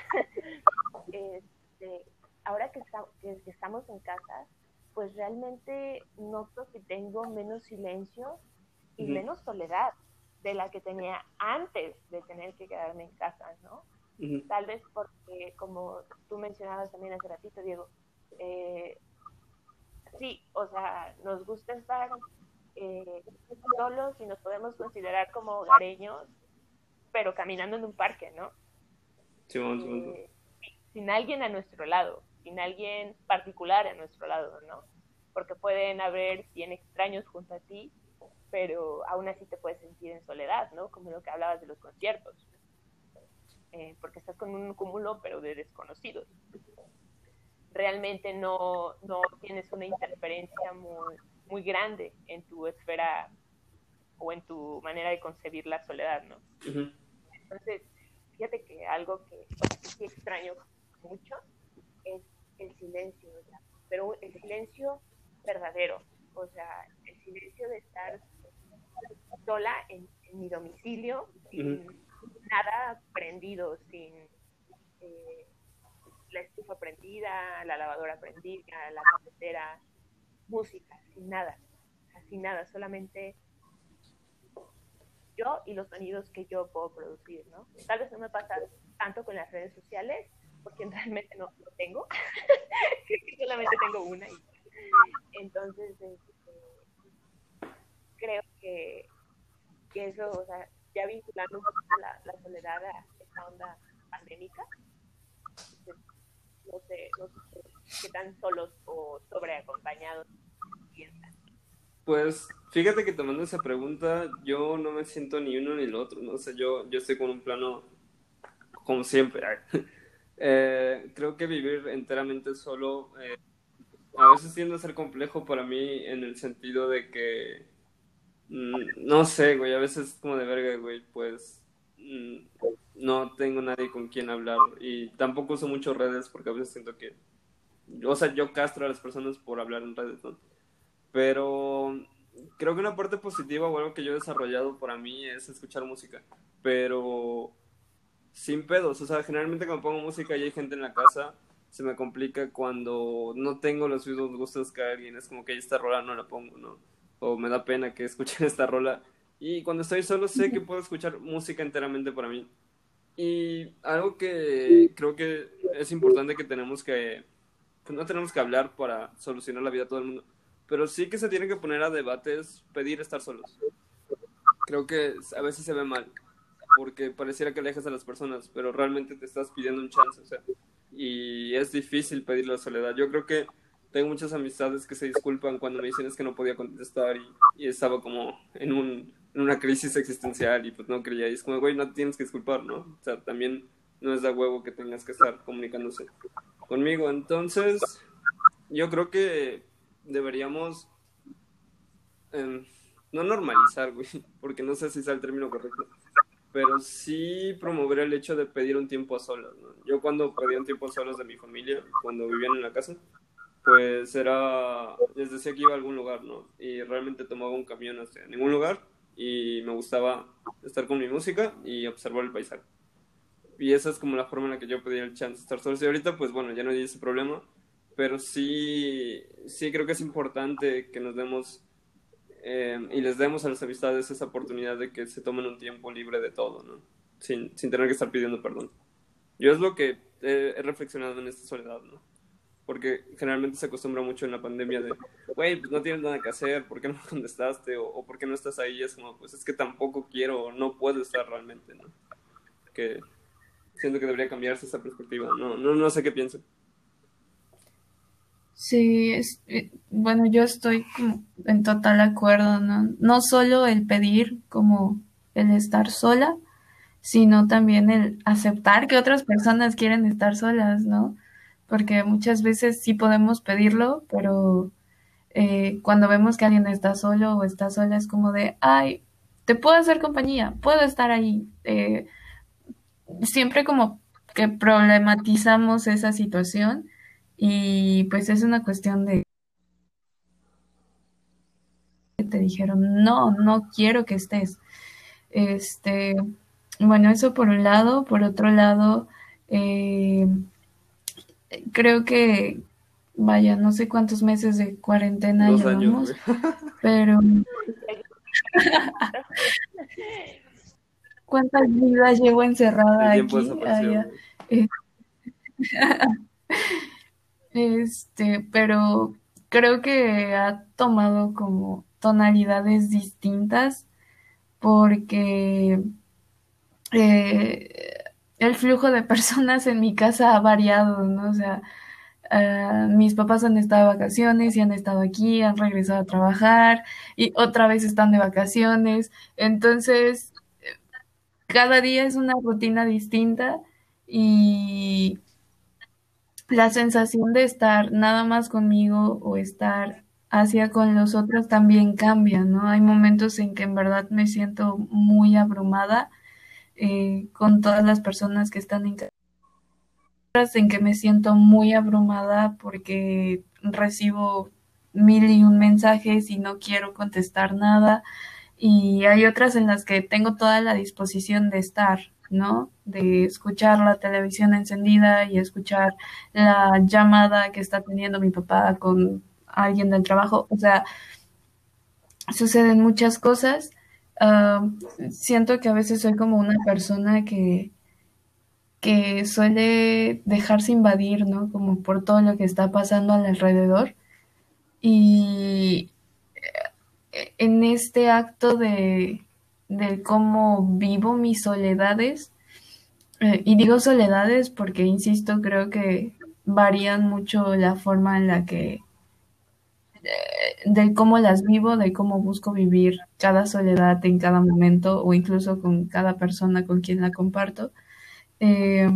Este, ahora que, que, estamos en casa, pues realmente noto que tengo menos silencio y menos soledad de la que tenía antes de tener que quedarme en casa, ¿no? Tal vez porque, como tú mencionabas también hace ratito, Diego, eh, sí, o sea, nos gusta estar eh, solos y nos podemos considerar como hogareños pero caminando en un parque, ¿no? Sí, eh, sin alguien a nuestro lado, sin alguien particular a nuestro lado, ¿no? Porque pueden haber 100 extraños junto a ti, pero aún así te puedes sentir en soledad, ¿no? Como lo que hablabas de los conciertos. Eh, porque estás con un cúmulo, pero de desconocidos. Realmente no, no tienes una interferencia muy, muy grande en tu esfera o en tu manera de concebir la soledad, ¿no? Entonces, fíjate que algo que sí extraño mucho es el silencio, pero el silencio verdadero, o sea, el silencio de estar sola en, mi domicilio, sin nada prendido, sin eh, la estufa prendida, la lavadora prendida, la cafetera, música, sin nada, sin nada, solamente yo y los sonidos que yo puedo producir, ¿no? Tal vez no me pasa tanto con las redes sociales, porque realmente no lo tengo, solamente tengo una. Y, entonces, este, creo que, eso, o sea, ya vinculando un poquito la, la soledad a esta onda pandémica, pues, no sé, no sé qué tan solos o sobreacompañados. Pues fíjate que tomando esa pregunta, yo no me siento ni uno ni el otro, ¿no? Sea, yo, yo estoy con un plano como siempre. eh, creo que vivir enteramente solo eh, a veces tiende a ser complejo para mí en el sentido de que, mm, no sé, güey, a veces como de verga, güey, pues mm, no tengo nadie con quien hablar y tampoco uso mucho redes porque a veces siento que, o sea, yo castro a las personas por hablar en redes, ¿no? Pero creo que una parte positiva o algo que yo he desarrollado para mí es escuchar música. Pero sin pedos. O sea, generalmente cuando pongo música y hay gente en la casa, se me complica cuando no tengo los mismos gustos que alguien. Es como que esta rola no la pongo, ¿no? O me da pena que escuchen esta rola. Y cuando estoy solo sé que puedo escuchar música enteramente para mí. Y algo que creo que es importante que tenemos que... No tenemos que hablar para solucionar la vida de todo el mundo pero sí que se tiene que poner a debates pedir estar solos. Creo que a veces se ve mal, porque pareciera que alejas a las personas, pero realmente te estás pidiendo un chance, o sea, y es difícil pedir la soledad. Yo creo que tengo muchas amistades que se disculpan cuando me dicen es que no podía contestar y, estaba como en, un, en una crisis existencial y pues no creía. Y es como, güey, no tienes que disculpar, ¿no? O sea, también no es de huevo que tengas que estar comunicándose conmigo. Entonces, yo creo que deberíamos em, no normalizar, güey, porque no sé si es el término correcto, pero sí promover el hecho de pedir un tiempo a solas. ¿no? Yo cuando pedía un tiempo a solas de mi familia, cuando vivían en la casa, pues era, les decía que iba a algún lugar, ¿no? Y realmente tomaba un camión hacia ningún lugar y me gustaba estar con mi música y observar el paisaje. Y esa es como la forma en la que yo pedía el chance de estar solo. Y ahorita, pues bueno, ya no hay ese problema, pero sí, sí creo que es importante que nos demos eh, y les demos a las amistades esa oportunidad de que se tomen un tiempo libre de todo, ¿no? Sin, sin tener que estar pidiendo perdón. Yo es lo que he, he reflexionado en esta soledad, ¿no? Porque generalmente se acostumbra mucho en la pandemia de, güey, pues no tienes nada que hacer, ¿por qué no contestaste? O, o, ¿por qué no estás ahí? Es como, pues es que tampoco quiero o no puedo estar realmente, ¿no? Que siento que debería cambiarse esa perspectiva. No, no, no sé qué pienso. Sí, es, eh, bueno, yo estoy como en total acuerdo, ¿no? No solo el pedir como el estar sola, sino también el aceptar que otras personas quieren estar solas, ¿no? Porque muchas veces sí podemos pedirlo, pero eh, cuando vemos que alguien está solo o está sola es como de, ay, te puedo hacer compañía, puedo estar ahí. Eh, siempre como que problematizamos esa situación y pues es una cuestión de te dijeron, no, no quiero que estés. Este, bueno, eso por un lado. Por otro lado, eh, creo que, vaya, no sé cuántos meses de cuarentena Dos llevamos, años, pero ¿cuántas vidas llevo encerrada El aquí? Allá. Eh, Este, pero creo que ha tomado como tonalidades distintas porque eh, el flujo de personas en mi casa ha variado, ¿no? O sea, uh, mis papás han estado de vacaciones y han estado aquí, han regresado a trabajar y otra vez están de vacaciones. Entonces, cada día es una rutina distinta y la sensación de estar nada más conmigo o estar hacia con los otros también cambia, ¿no? Hay momentos en que en verdad me siento muy abrumada eh, con todas las personas que están en casa, en que me siento muy abrumada porque recibo mil y un mensajes y no quiero contestar nada. Y hay otras en las que tengo toda la disposición de estar, ¿no? De escuchar la televisión encendida y escuchar la llamada que está teniendo mi papá con alguien del trabajo. O sea, suceden muchas cosas. Siento que a veces soy como una persona que, que suele dejarse invadir, ¿no? Como por todo lo que está pasando al alrededor. Y en este acto de, de cómo vivo mis soledades, eh, y digo soledades porque, insisto, creo que varían mucho la forma en la que, de, de, cómo las vivo, de cómo busco vivir cada soledad en cada momento o incluso con cada persona con quien la comparto. Eh,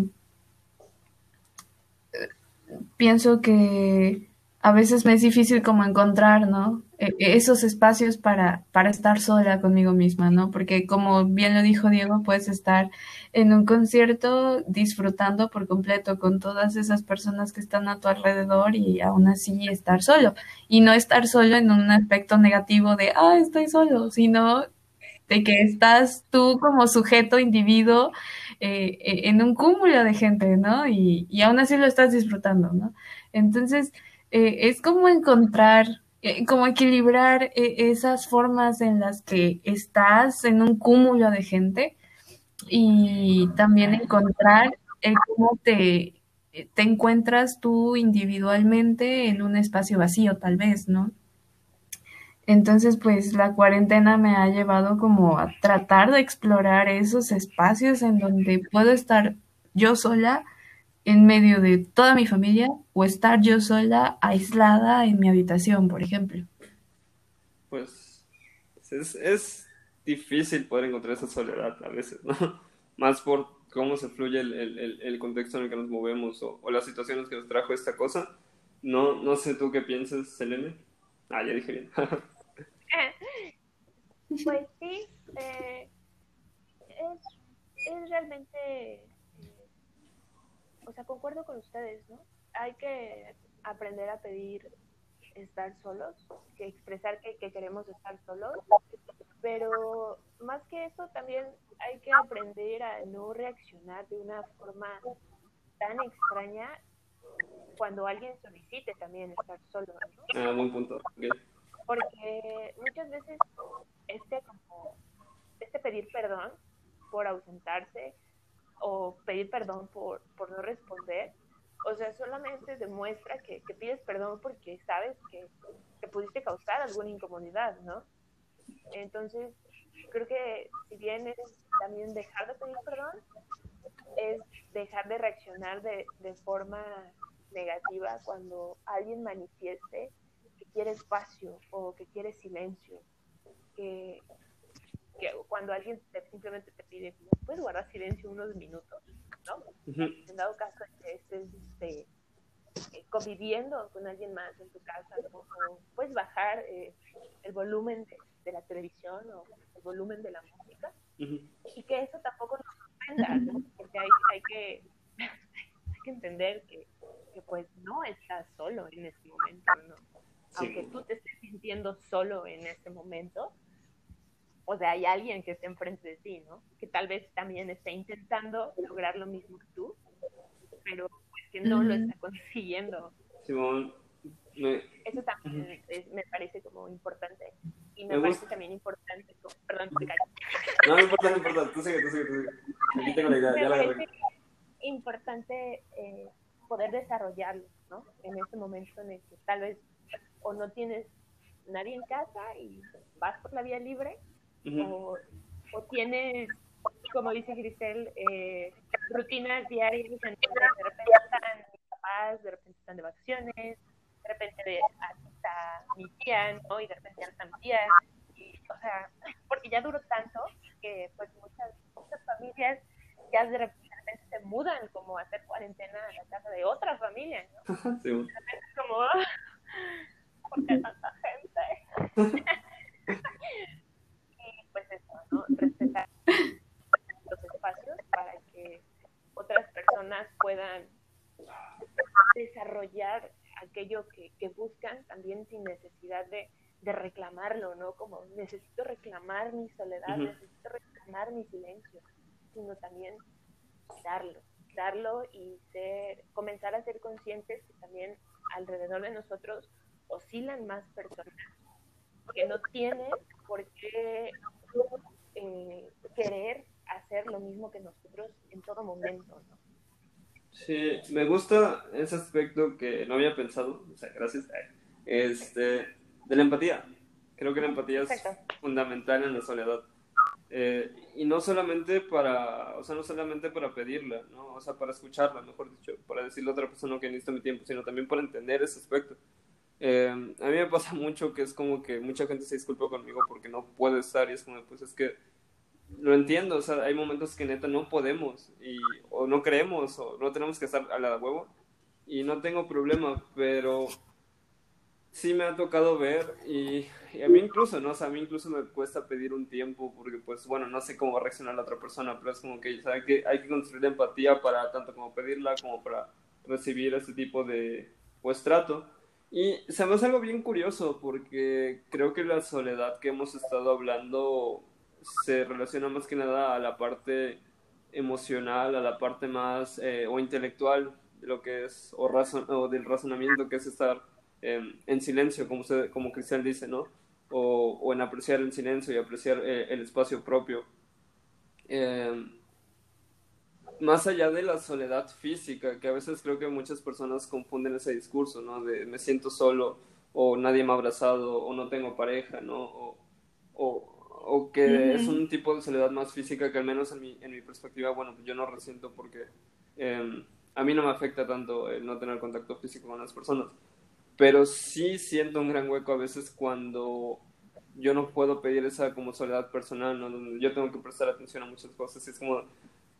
pienso que a veces me es difícil como encontrar, ¿no? Esos espacios para, para estar sola conmigo misma, ¿no? Porque como bien lo dijo Diego, puedes estar en un concierto disfrutando por completo con todas esas personas que están a tu alrededor y aún así estar solo. Y no estar solo en un aspecto negativo de, ah, estoy solo, sino de que estás tú como sujeto, individuo, eh, en un cúmulo de gente, ¿no? Y, y aún así lo estás disfrutando, ¿no? Entonces, eh, es como encontrar como equilibrar esas formas en las que estás en un cúmulo de gente y también encontrar cómo te, te encuentras tú individualmente en un espacio vacío, tal vez, ¿no? Entonces, pues la cuarentena me ha llevado como a tratar de explorar esos espacios en donde puedo estar yo sola en medio de toda mi familia o estar yo sola aislada en mi habitación, por ejemplo. Pues es, es difícil poder encontrar esa soledad a veces, ¿no? Más por cómo se fluye el, el, el contexto en el que nos movemos o, o, las situaciones que nos trajo esta cosa. No, no sé tú qué piensas, Selene. Ah, ya dije bien. pues sí, eh, es es realmente, o sea, concuerdo con ustedes, ¿no? Hay que aprender a pedir estar solos, que expresar que, que queremos estar solos, pero más que eso también hay que aprender a no reaccionar de una forma tan extraña cuando alguien solicite también estar solo. ¿no? Ah, buen punto. Ok. Porque muchas veces este, como, este pedir perdón por ausentarse o pedir perdón por, por no responder, o sea, solamente demuestra que, que pides perdón porque sabes que, que pudiste causar alguna incomodidad, ¿no? Entonces, creo que si bien es también dejar de pedir perdón, es dejar de reaccionar de, de forma negativa cuando alguien manifieste que quiere espacio o que quiere silencio, que, que cuando alguien te- simplemente te pide, puedes guardar silencio unos minutos, ¿no? Ujú. En dado caso de que estés este, eh, conviviendo con alguien más en tu casa, ¿no? o puedes bajar eh, el volumen de, de la televisión o el volumen de la música y que eso tampoco nos ofenda, ¿no? porque hay, hay que hay que entender que, que pues no estás solo en este momento, ¿no? Sí. Aunque tú te estés sintiendo solo en este momento, o sea, hay alguien que esté enfrente de ti, ¿no? Que tal vez también esté intentando lograr lo mismo que tú, pero pues que no lo está consiguiendo. Simón, me, Eso también es- me parece como importante. Y me, Me parece gusta. también importante, como- perdón, te callo. no, no importa, no importa. Tú sigue, tú sigue, tú sigue. Aquí tengo la idea, me ya la parece agarré. importante eh, poder desarrollarlo, ¿no? En este momento en el que tal vez o no tienes nadie en casa y vas por la vía libre, O, o tienes, como dice Grisel, eh, rutinas diarias en donde de repente están mis papás, de repente están de vacaciones, de repente de, está mi tía, ¿no? Y de repente está mi tía. Y, o sea, porque ya duró tanto que pues muchas, muchas familias ya de rep- de repente se mudan como a hacer cuarentena a la casa de otra familia, ¿no? Simón. Es como, ¿por qué tanta gente? y pues eso, ¿no? Respetar los espacios para que otras personas puedan desarrollar aquello que, que buscan también sin necesidad de, de reclamarlo, ¿no? Como necesito reclamar mi soledad, necesito reclamar mi silencio, sino también darlo, darlo y ser, comenzar a ser conscientes que también alrededor de nosotros oscilan más personas que no tienen por qué eh, querer hacer lo mismo que nosotros en todo momento, ¿no? Sí, me gusta ese aspecto que no había pensado, o sea, gracias, este, de la empatía. Creo que la empatía es fundamental en la soledad. Eh, y no solamente para, o sea, no solamente para pedirla, ¿no? O sea, para escucharla, mejor dicho, para decirle a otra persona que necesita mi tiempo, sino también para entender ese aspecto. Eh, a mí me pasa mucho que es como que mucha gente se disculpa conmigo porque no puede estar y es como, pues es que lo entiendo, o sea, hay momentos que neta no podemos y o no creemos o no tenemos que estar a la huevo y no tengo problema, pero sí me ha tocado ver y, y a mí incluso, ¿no? O sea, a mí incluso me cuesta pedir un tiempo porque pues bueno, no sé cómo va a reaccionar la otra persona, pero es como que, que hay que construir empatía para tanto como pedirla como para recibir ese tipo de pues trato. Y se me hace algo bien curioso porque creo que la soledad que hemos estado hablando se relaciona más que nada a la parte emocional, a la parte más eh, o intelectual de lo que es, o, razon o del razonamiento que es estar eh, en silencio, como, usted, como Cristian dice, ¿no? O, o, en apreciar el silencio y apreciar eh, el espacio propio. Eh, más allá de la soledad física, que a veces creo que muchas personas confunden ese discurso, ¿no? De me siento solo, o nadie me ha abrazado, o no tengo pareja, ¿no? O, o, o que uh -huh. es un tipo de soledad más física que al menos en mi, en mi perspectiva, bueno, yo no resiento porque eh, a mí no me afecta tanto el no tener contacto físico con las personas, pero sí siento un gran hueco a veces cuando yo no puedo pedir esa como soledad personal, ¿no? Donde yo tengo que prestar atención a muchas cosas y es como,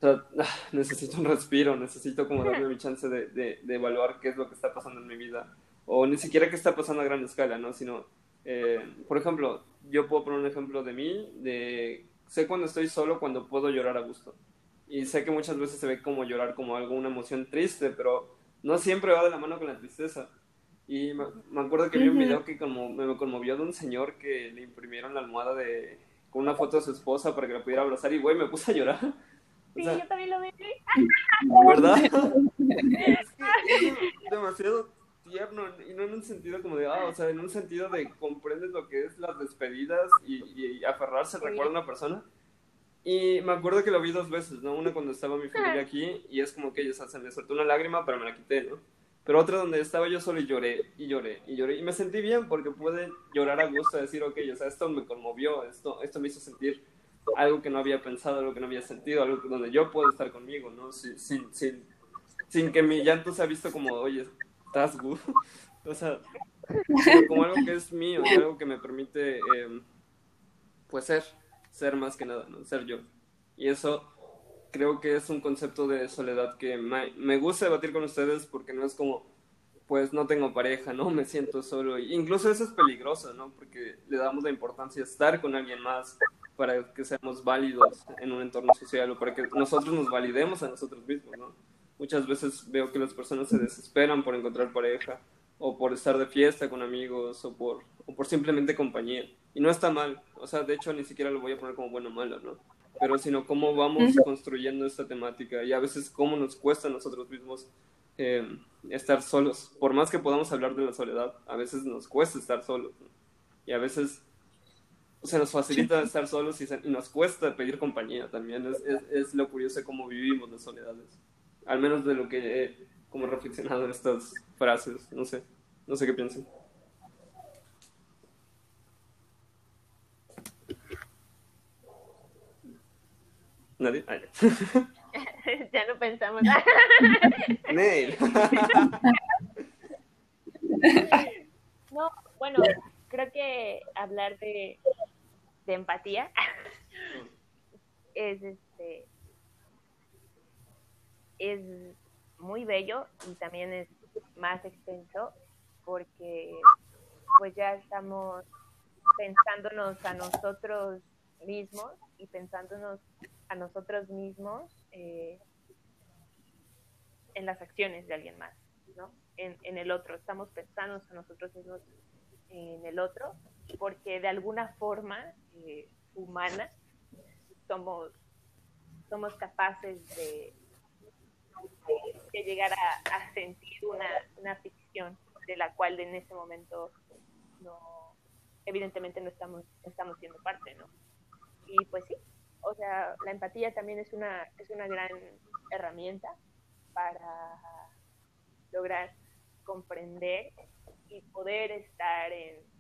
necesito un respiro, necesito como darme mi chance de, de, de, evaluar qué es lo que está pasando en mi vida, o ni siquiera qué está pasando a gran escala, ¿no? Sino, eh, por ejemplo, yo puedo poner un ejemplo de mí, de sé cuando estoy solo, cuando puedo llorar a gusto. Y sé que muchas veces se ve como llorar como algo, una emoción triste, pero no siempre va de la mano con la tristeza. Y me, me acuerdo que vi un video que como me conmovió de un señor que le imprimieron la almohada de con una foto de su esposa para que la pudiera abrazar y güey me puse a llorar. Sí, yo también lo vi. ¿Verdad? es que es demasiado tierno y no en un sentido como de, ah, o sea, en un sentido de comprendes lo que es las despedidas y, y aferrarse al recuerdo de una persona. Y me acuerdo que lo vi dos veces, ¿no? Una cuando estaba mi familia aquí y es como que ellos hacen, me soltó una lágrima, pero me la quité, ¿no? Pero otra donde estaba yo solo y lloré, y lloré, y lloré. Y me sentí bien porque pude llorar a gusto, decir, ok, o sea, esto me conmovió, esto, esto me hizo sentir algo que no había pensado, algo que no había sentido, algo donde yo puedo estar conmigo, ¿no? Sin, sin, sin, sin que mi llanto sea visto como, oye, estás good. o sea, como algo que es mío, algo que me permite, eh, pues, ser, ser más que nada, ¿no? Ser yo. Y eso creo que es un concepto de soledad que me, me gusta debatir con ustedes porque no es como, pues no tengo pareja, ¿no? Me siento solo. Incluso eso es peligroso, ¿no? Porque le damos la importancia a estar con alguien más para que seamos válidos en un entorno social o para que nosotros nos validemos a nosotros mismos, ¿no? Muchas veces veo que las personas se desesperan por encontrar pareja o por estar de fiesta con amigos o por, o por simplemente compañía. Y no está mal, o sea, de hecho ni siquiera lo voy a poner como bueno o malo, ¿no? Pero sino cómo vamos construyendo esta temática y a veces cómo nos cuesta a nosotros mismos eh, estar solos. Por más que podamos hablar de la soledad, a veces nos cuesta estar solos. ¿no? Y a veces se nos facilita estar solos y, se, y, nos cuesta pedir compañía también. Es, es, es, lo curioso de cómo vivimos las soledades. Al menos de lo que he como reflexionado en estas frases. No sé, no sé qué piensan. ¿Nadie? Ya. ya no pensamos. Neil. no, bueno, creo que hablar de, de empatía es este es muy bello y también es más extenso porque pues ya estamos pensándonos a nosotros mismos y pensándonos a nosotros mismos eh, en las acciones de alguien más, ¿no? En, en, el otro, estamos pensando a nosotros mismos en el otro, porque de alguna forma eh, humana somos, somos capaces de, llegar a, a sentir una, una, ficción de la cual en ese momento no, evidentemente no estamos, estamos siendo parte, ¿no? Y pues sí, o sea, la empatía también es una, es una gran herramienta para lograr comprender y poder estar en,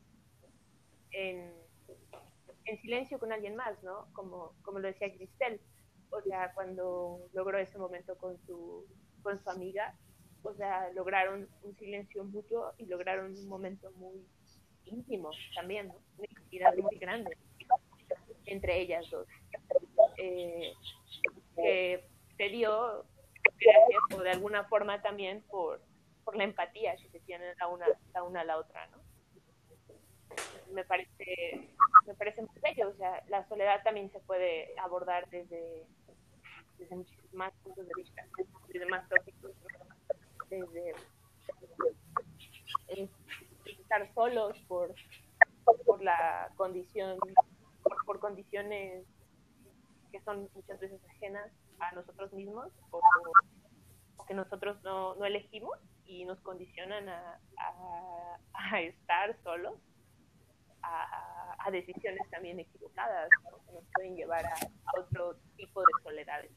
en, en, silencio con alguien más, ¿no? Como, como lo decía Cristel, o sea, cuando logró ese momento con su, con su amiga, o sea, lograron un silencio mutuo y lograron un momento muy íntimo también, ¿no? Una intimidad muy grande entre ellas dos. Eh, que se dio gracias o de alguna forma también por, por la empatía que se tienen la una, la una a la otra, ¿no? Me parece, me parece muy bello, o sea, la soledad también se puede abordar desde, desde muchísimos más puntos de vista, desde más tópicos, desde estar solos por, por la condición, por, por condiciones que son muchas veces ajenas a nosotros mismos o, que nosotros no, no, elegimos y nos condicionan a, a estar solos, a, decisiones también equivocadas que nos pueden llevar a, otro tipo de soledades,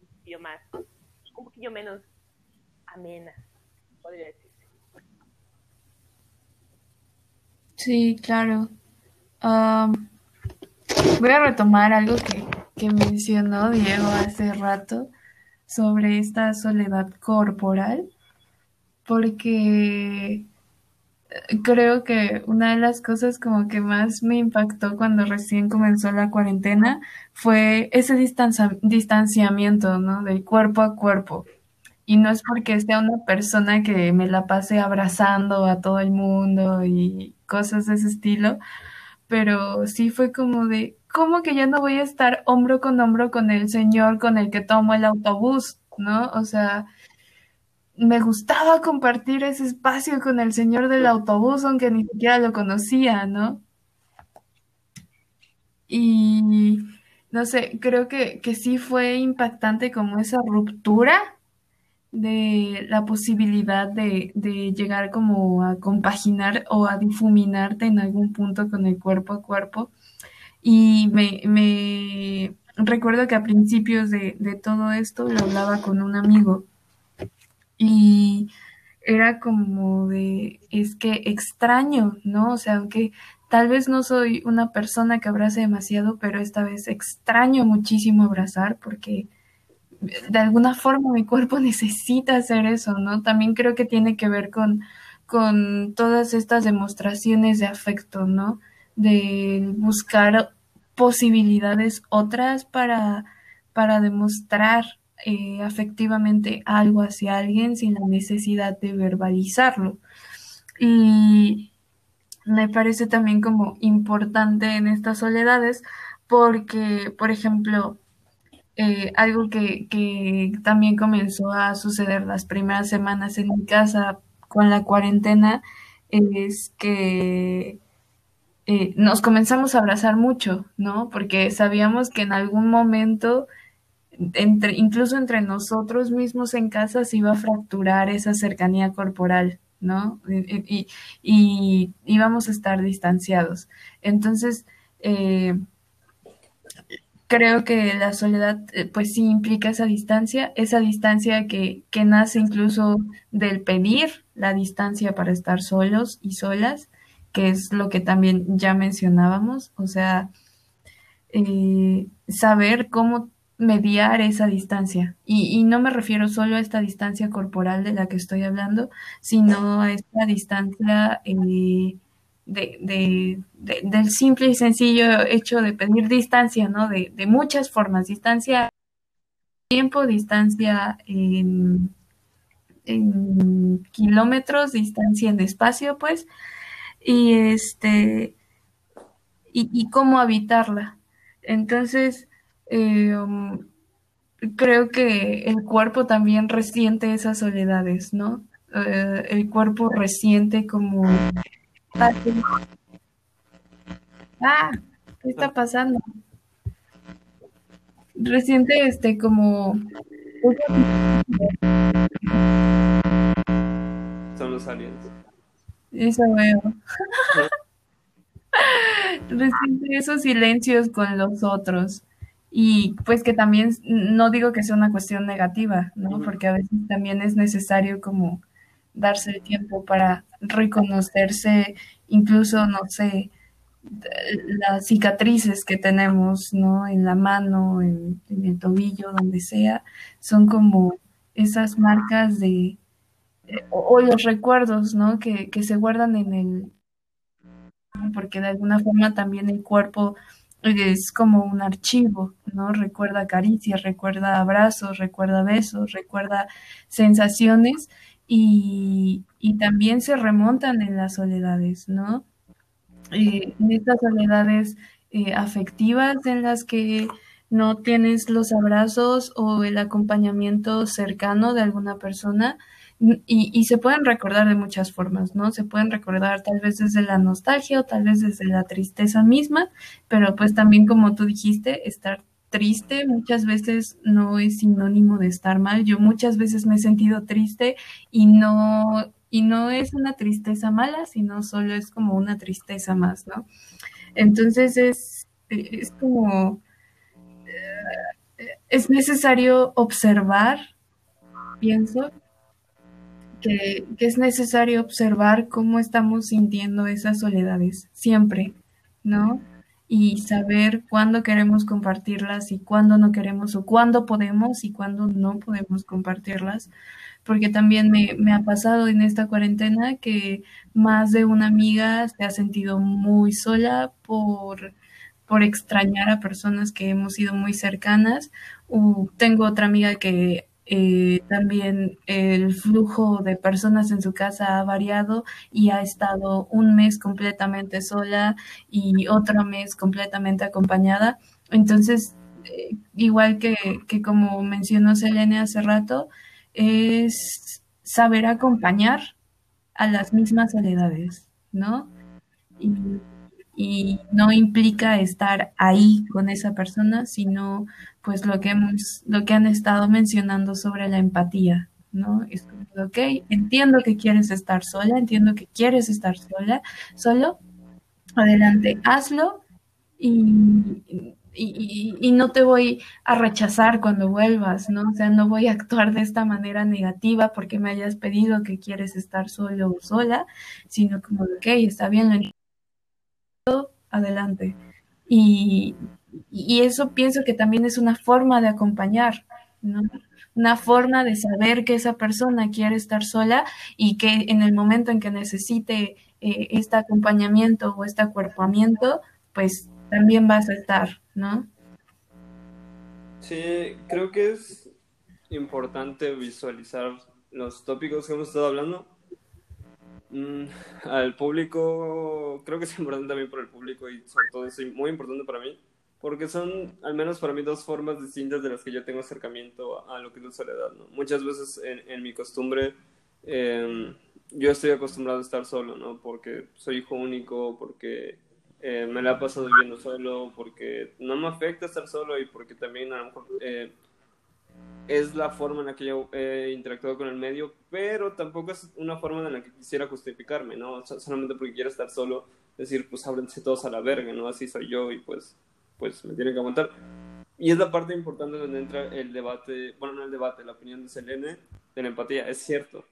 un poquillo más, un poquillo menos amenas, podría decirse. Sí, claro. Voy a retomar algo que, que mencionó Diego hace rato sobre esta soledad corporal, porque creo que una de las cosas como que más me impactó cuando recién comenzó la cuarentena fue ese distancia, distanciamiento, ¿no? Del cuerpo a cuerpo. Y no es porque sea una persona que me la pase abrazando a todo el mundo y cosas de ese estilo, pero sí fue como de ¿cómo que yo no voy a estar hombro con hombro con el señor con el que tomo el autobús, ¿no? O sea, me gustaba compartir ese espacio con el señor del autobús, aunque ni siquiera lo conocía, ¿no? Y no sé, creo que, que sí fue impactante como esa ruptura de la posibilidad de, de llegar como a compaginar o a difuminarte en algún punto con el cuerpo a cuerpo. Y me, me recuerdo que a principios de, de todo esto lo hablaba con un amigo y era como de, es que extraño, ¿no? O sea, aunque tal vez no soy una persona que abrace demasiado, pero esta vez extraño muchísimo abrazar porque de alguna forma mi cuerpo necesita hacer eso, ¿no? También creo que tiene que ver con, con todas estas demostraciones de afecto, ¿no? De buscar posibilidades otras para, para demostrar eh, afectivamente algo hacia alguien sin la necesidad de verbalizarlo. Y me parece también como importante en estas soledades porque, por ejemplo, eh, algo que, que también comenzó a suceder las primeras semanas en mi casa con la cuarentena es que eh, nos comenzamos a abrazar mucho, ¿no? Porque sabíamos que en algún momento, entre, incluso entre nosotros mismos en casa, se iba a fracturar esa cercanía corporal, ¿no? Y, y, íbamos a estar distanciados. Entonces, eh, creo que la soledad, eh, pues sí implica esa distancia, esa distancia que, que nace incluso del pedir la distancia para estar solos y solas que es lo que también ya mencionábamos, o sea, eh, saber cómo mediar esa distancia. Y, no me refiero solo a esta distancia corporal de la que estoy hablando, sino a esta distancia eh, de, de, de, del simple y sencillo hecho de pedir distancia, ¿no? De, muchas formas, distancia tiempo, distancia en, en kilómetros, distancia en espacio, pues, y este y, y cómo habitarla. Entonces, eh, um, creo que el cuerpo también resiente esas soledades, ¿no? Eh, el cuerpo resiente como... Ah, ¿qué está pasando? Resiente este como... Son los aliens. Eso veo. Resiente esos silencios con los otros. Y pues que también, no digo que sea una cuestión negativa, ¿no? Porque a veces también es necesario como darse el tiempo para reconocerse, incluso, no sé, las cicatrices que tenemos, ¿no? En la mano, en, en el tobillo, donde sea, son como esas marcas de, o, o, los recuerdos, ¿no? Que, que se guardan en el, porque de alguna forma también el cuerpo es como un archivo, ¿no? Recuerda caricias, recuerda abrazos, recuerda besos, recuerda sensaciones y, y también se remontan en las soledades, ¿no? Eh, en estas soledades eh, afectivas en las que no tienes los abrazos o el acompañamiento cercano de alguna persona, y, se pueden recordar de muchas formas, ¿no? Se pueden recordar tal vez desde la nostalgia o tal vez desde la tristeza misma, pero pues también como tú dijiste, estar triste muchas veces no es sinónimo de estar mal. Yo muchas veces me he sentido triste y no, y no es una tristeza mala, sino solo es como una tristeza más, ¿no? Entonces es, es como, eh, es necesario observar, pienso, que, es necesario observar cómo estamos sintiendo esas soledades siempre, ¿no? Y saber cuándo queremos compartirlas y cuándo no queremos, o cuándo podemos y cuándo no podemos compartirlas, porque también me, me ha pasado en esta cuarentena que más de una amiga se ha sentido muy sola por, por extrañar a personas que hemos sido muy cercanas. Uh, tengo otra amiga que eh, también el flujo de personas en su casa ha variado y ha estado un mes completamente sola y otro mes completamente acompañada. Entonces, eh, igual que, que como mencionó Selene hace rato, es saber acompañar a las mismas soledades, ¿no? Y, y no implica estar ahí con esa persona, sino pues lo que hemos, lo que han estado mencionando sobre la empatía, ¿no? Es como, ok, entiendo que quieres estar sola, entiendo que quieres estar sola, solo, adelante, hazlo y, y, y, no te voy a rechazar cuando vuelvas, ¿no? O sea, no voy a actuar de esta manera negativa porque me hayas pedido que quieres estar solo o sola, sino como, ok, está bien, lo entiendo, adelante. Y, y eso pienso que también es una forma de acompañar, ¿no? Una forma de saber que esa persona quiere estar sola y que en el momento en que necesite eh, este acompañamiento o este acuerpamiento, pues también vas a estar, ¿no? Sí, creo que es importante visualizar los tópicos que hemos estado hablando. Mm, al público, creo que es importante también para el público y sobre todo es muy importante para mí, porque son, al menos para mí, dos formas distintas de las que yo tengo acercamiento a, lo que es la soledad. ¿no? Muchas veces en, en mi costumbre, eh, yo estoy acostumbrado a estar solo, ¿no? Porque soy hijo único, porque eh, me la he pasado viviendo solo, porque no me afecta estar solo y porque también a lo mejor eh, es la forma en la que yo he interactuado con el medio, pero tampoco es una forma en la que quisiera justificarme, ¿no? solamente porque quiero estar solo, decir, pues ábrense todos a la verga, ¿no? Así soy yo y pues pues me tienen que aguantar. Y es la parte importante donde entra el debate, bueno, no el debate, la opinión de Selene de la empatía. Es cierto,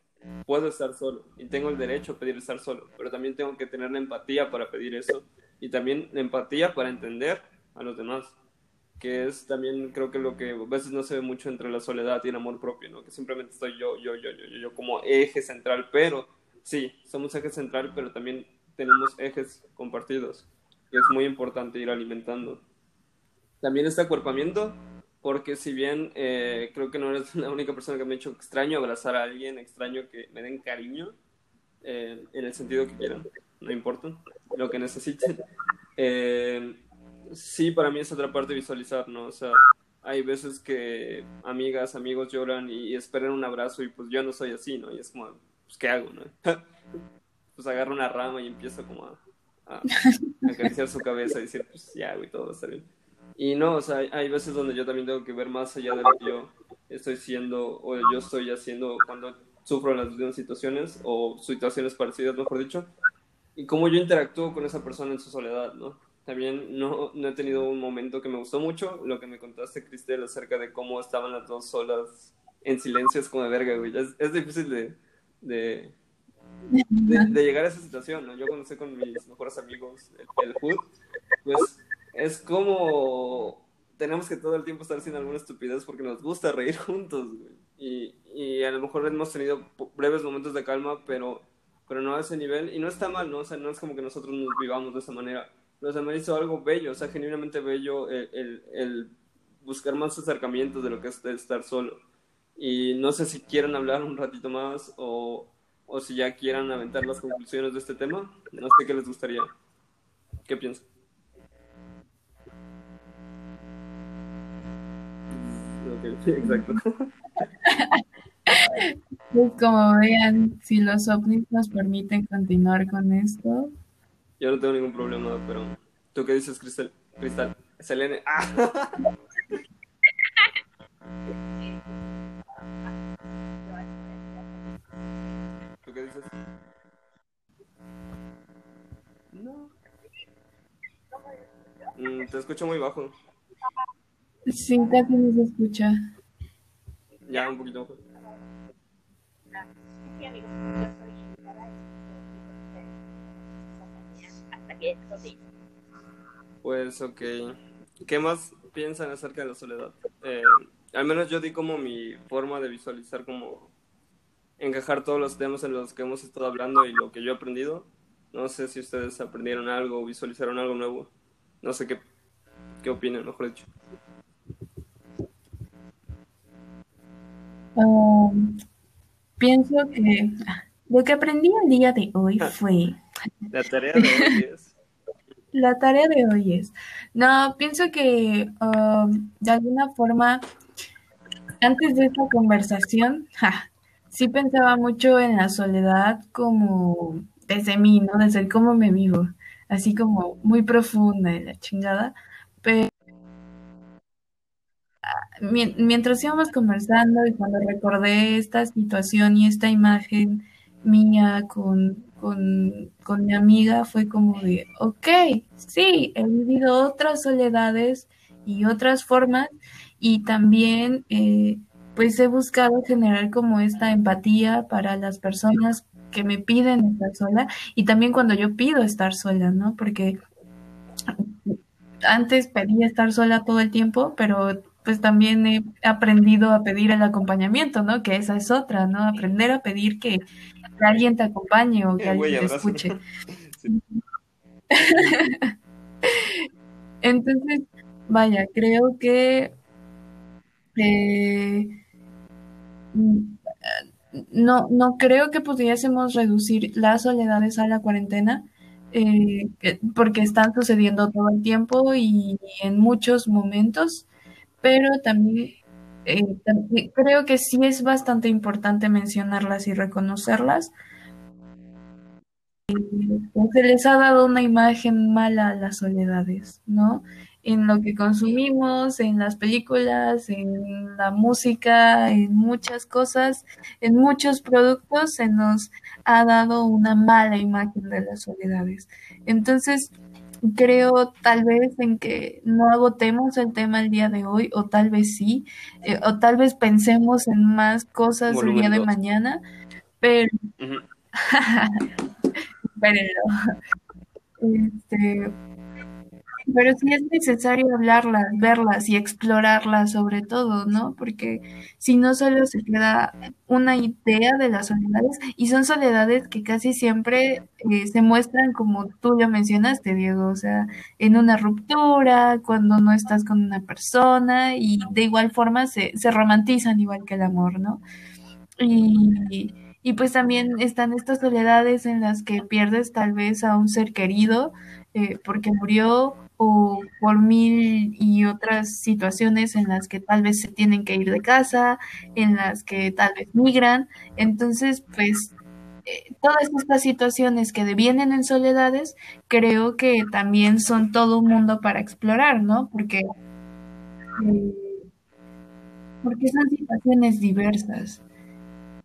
puedo estar solo y tengo el derecho a pedir estar solo, pero también tengo que tener la empatía para pedir eso y también la empatía para entender a los demás, que es también creo que lo que a veces no se ve mucho entre la soledad y el amor propio, ¿no? Que simplemente estoy yo, yo, yo, yo, yo, yo como eje central, pero sí, somos eje central, pero también tenemos ejes compartidos y es muy importante ir alimentando también este acuerpamiento, porque si bien eh, creo que no eres la única persona que me ha hecho extraño abrazar a alguien, extraño que me den cariño, eh, en el sentido que quieran, no importa, lo que necesiten. Eh, sí, para mí es otra parte visualizar, ¿no? O sea, hay veces que amigas, amigos lloran y esperan un abrazo y pues yo no soy así, ¿no? Y es como, pues, ¿qué hago, no? pues agarro una rama y empiezo como a, a, acariciar su cabeza y decir, pues ya, güey, todo va a estar bien. Y no, o sea, hay veces donde yo también tengo que ver más allá de lo que yo estoy siendo o yo estoy haciendo cuando sufro las mismas situaciones o situaciones parecidas, mejor dicho, y cómo yo interactúo con esa persona en su soledad, ¿no? También no, no he tenido un momento que me gustó mucho, lo que me contaste, Cristel, acerca de cómo estaban las dos solas en silencio, es como de verga, güey. Es, difícil de, de, llegar a esa situación, ¿no? Yo conocí con mis mejores amigos el, el food, pues es como tenemos que todo el tiempo estar haciendo alguna estupidez porque nos gusta reír juntos, güey. Y, y a lo mejor hemos tenido breves momentos de calma, pero, pero no a ese nivel. Y no está mal, ¿no? O sea, no es como que nosotros nos vivamos de esa manera. Se me hizo algo bello, o sea, genuinamente bello el, el, buscar más acercamientos de lo que es estar solo. Y no sé si quieran hablar un ratito más o, o si ya quieran aventar las conclusiones de este tema. No sé qué les gustaría. ¿Qué piensan? Sí, exacto. Pues como vean, si los ovnis nos permiten continuar con esto. Yo no tengo ningún problema, pero ¿tú qué dices, Cristal? Cristal, Selene. ¡Ah! ¿Tú qué dices? No. Mm, te escucho muy bajo. Sí, casi no se escucha. Ya, un poquito mejor. Sí, amigos, yo soy Pues, ok. ¿Qué más piensan acerca de la soledad? Eh, al menos yo di como mi forma de visualizar como encajar todos los temas en los que hemos estado hablando y lo que yo he aprendido. No sé si ustedes aprendieron algo o visualizaron algo nuevo. No sé qué, qué opinan, mejor dicho. pienso que lo que aprendí el día de hoy fue... La tarea de hoy es... La tarea de hoy es... No, pienso que um, de alguna forma, antes de esta conversación, sí pensaba mucho en la soledad como desde mí, ¿no? Desde cómo me vivo, así como muy profunda y la chingada, pero mientras íbamos conversando y cuando recordé esta situación y esta imagen mía con, con, con mi amiga, fue como de, ok, sí, he vivido otras soledades y otras formas y también eh, pues he buscado generar como esta empatía para las personas que me piden estar sola y también cuando yo pido estar sola, ¿no? Porque antes pedía estar sola todo el tiempo, pero pues también he aprendido a pedir el acompañamiento, ¿no? Que esa es otra, ¿no? Aprender a pedir que, alguien te acompañe o que alguien te escuche. Entonces, vaya, creo que eh, no, no creo que pudiésemos reducir las soledades a la cuarentena, eh, porque están sucediendo todo el tiempo y en muchos momentos, pero también, eh, creo que sí es bastante importante mencionarlas y reconocerlas. Eh, se les ha dado una imagen mala a las soledades, ¿no? en lo que consumimos, en las películas, en la música, en muchas cosas, en muchos productos se nos ha dado una mala imagen de las soledades. Entonces, creo tal vez en que no agotemos el tema el día de hoy, o tal vez sí, eh, o tal vez pensemos en más cosas el día de mañana, pero... Este, pero sí es necesario hablarlas, verlas y explorarlas sobre todo, ¿no? Porque si no solo se queda una idea de las soledades y son soledades que casi siempre eh, se muestran como tú lo mencionaste, Diego, o sea, en una ruptura, cuando no estás con una persona y de igual forma se, se romantizan igual que el amor, ¿no? Y, y pues también están estas soledades en las que pierdes tal vez a un ser querido eh, porque murió o por mil y otras situaciones en las que tal vez se tienen que ir de casa, en las que tal vez migran. Entonces, pues eh, todas estas situaciones que devienen en soledades, creo que también son todo un mundo para explorar, ¿no? Porque, eh, porque son situaciones diversas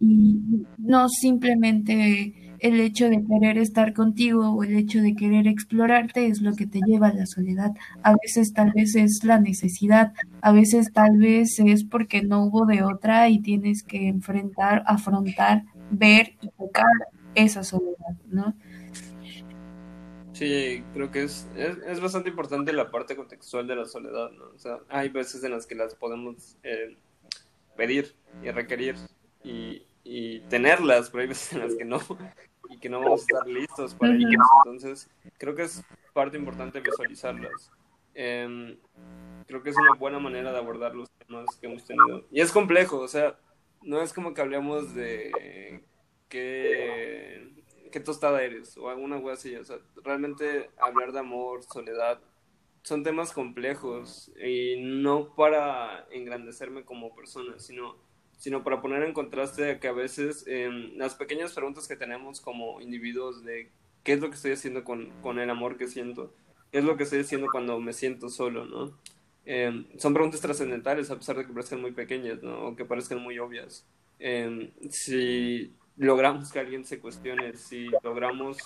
y no simplemente el hecho de querer estar contigo o el hecho de querer explorarte es lo que te lleva a la soledad. A veces tal vez es la necesidad, a veces tal vez es porque no hubo de otra y tienes que enfrentar, afrontar, ver y tocar esa soledad, ¿no? Sí, creo que es, es, bastante importante la parte contextual de la soledad, ¿no? O sea, hay veces en las que las podemos eh, pedir y requerir y, y tenerlas, pero hay veces en las que no, y que no vamos a estar listos para ellas. Entonces, creo que es parte importante visualizarlas. Em, creo que es una buena manera de abordar los temas que hemos tenido. Y es complejo, o sea, no es como que hablemos de qué, qué tostada eres o alguna cosa así. O sea, realmente hablar de amor, soledad, son temas complejos y no para engrandecerme como persona, sino sino para poner en contraste que a veces em, las pequeñas preguntas que tenemos como individuos de qué es lo que estoy haciendo con, con el amor que siento, qué es lo que estoy haciendo cuando me siento solo, ¿no? Em, son preguntas trascendentales a pesar de que parezcan muy pequeñas, ¿no? O que parezcan muy obvias. Em, si logramos que alguien se cuestione, si logramos,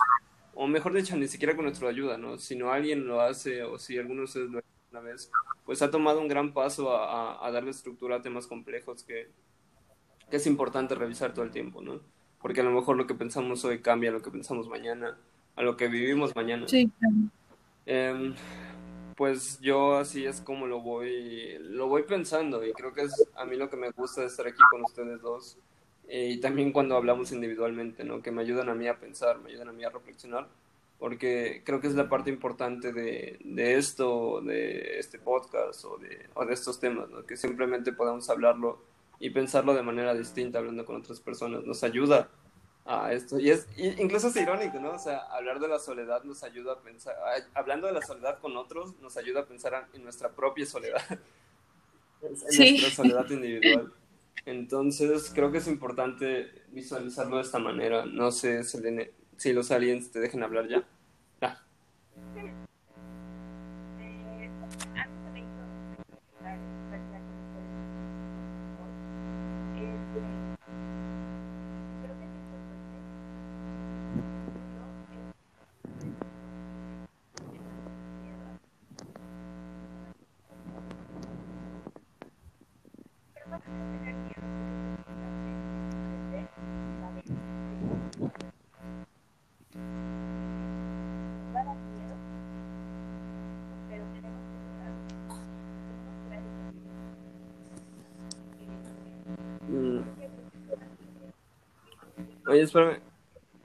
o mejor dicho, ni siquiera con nuestra ayuda, ¿no? Si no alguien lo hace o si alguno de ustedes lo hace una vez, pues ha tomado un gran paso a, a, a darle estructura a temas complejos que, que es importante revisar todo el tiempo, ¿no? Porque a lo mejor lo que pensamos hoy cambia a lo que pensamos mañana, a lo que vivimos mañana. Sí, eh, pues yo así es como lo voy, lo voy pensando y creo que es a mí lo que me gusta de estar aquí con ustedes dos eh, y también cuando hablamos individualmente, ¿no? Que me ayudan a mí a pensar, me ayudan a mí a reflexionar, porque creo que es la parte importante de, de esto, de este podcast o de, o de estos temas, ¿no? Que simplemente podamos hablarlo y pensarlo de manera distinta hablando con otras personas. Nos ayuda a esto. Y es y incluso es irónico, ¿no? O sea, hablar de la soledad nos ayuda a pensar, hablando de la soledad con otros, nos ayuda a pensar en nuestra propia soledad, en Sí. nuestra soledad individual. Entonces, creo que es importante visualizarlo de esta manera. No sé, Selene, si los aliens te dejen hablar ya. Ah, Eh, a mí se me hizo espectacular estar con ustedes hoy. Este, creo que es importante. Uno es miedo a- Pero más que tener miedo, creo que es importante entender, saber que va a dar miedo pero tenemos que tratar mm. Oye, espérame.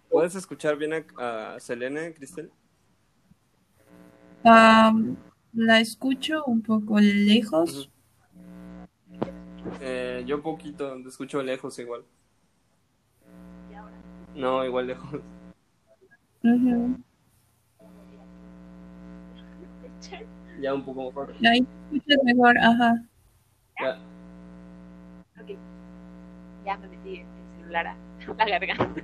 ¿Puedes escuchar bien a, a Selene, Cristel? La escucho un poco lejos. Eh, yo poquito, te escucho lejos igual. y ahora No, igual lejos. Ya un poco mejor. Ahí escuchas mejor, ajá. Ya. ok ya me metí el celular a la garganta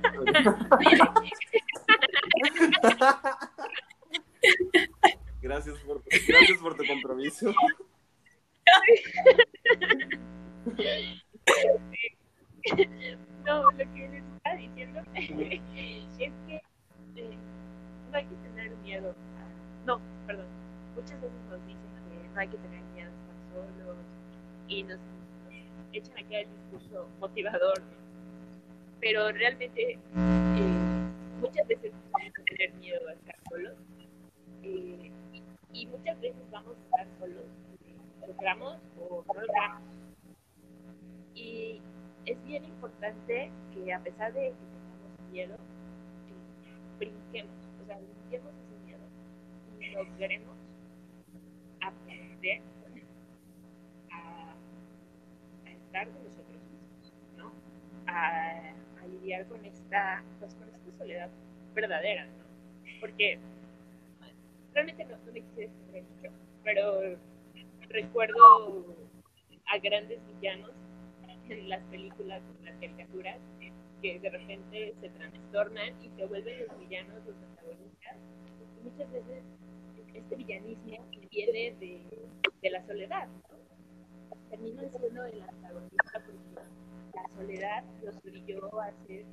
Gracias por, gracias por tu compromiso. no lo que les estaba diciendo es que eh, no hay que tener miedo no perdón muchas veces nos dicen que no hay que tener miedo a estar solos y nos, nos echan aquí el discurso motivador ¿no? Pero realmente eh, muchas veces vamos a tener miedo a estar solos eh, y, muchas veces vamos a estar solos eh, logramos o no logramos y es bien importante que a pesar de que tengamos miedo eh, brinquemos o sea brinquemos ese miedo y logremos aprender a, estar con nosotros mismos ¿no? Lidiar con esta, pues, con esta soledad verdadera, ¿no? Porque realmente no, no me quise mucho, pero recuerdo a grandes villanos en las películas, en las caricaturas, que de repente se trastornan y se vuelven los villanos, los antagonistas. Muchas veces este villanismo viene de, de la soledad, ¿no? Terminan siendo el antagonista porque la soledad los obligó a hacer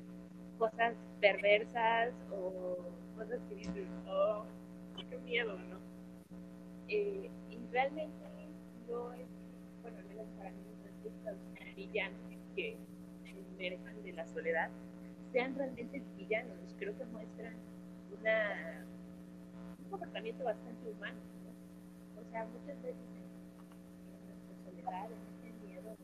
cosas perversas o cosas que dices, oh, qué miedo, ¿no? Eh, y realmente no bueno, menos para mí, no es que estos villanos que emerjan de la soledad sean realmente villanos. Creo que muestran una, un comportamiento bastante humano, ¿no? O sea, muchas veces en, nuestra soledad, en este miedo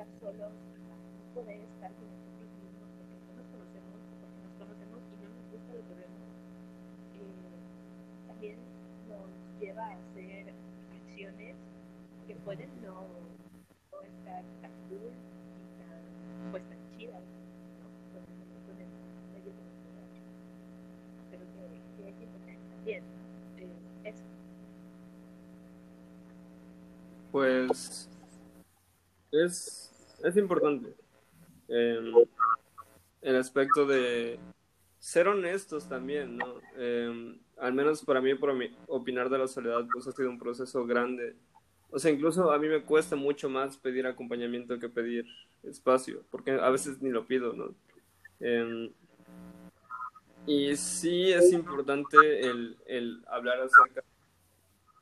estar solos, no poder estar con nosotros mismos porque no nos conocemos, porque nos conocemos y no nos gusta lo que vemos, eh, también nos lleva a hacer acciones que pueden no, estar tan cool ni tan, pues, tan chidas. Con el, medio rodea. Pero que, que hay que tener también eh, eso. Pues es, es importante em, el aspecto de ser honestos también, ¿no? Em, al menos para mí, por mi opinar de la soledad, pues ha sido un proceso grande. O sea, incluso a mí me cuesta mucho más pedir acompañamiento que pedir espacio, porque a veces ni lo pido, ¿no? Em, y sí es importante el, el hablar acerca de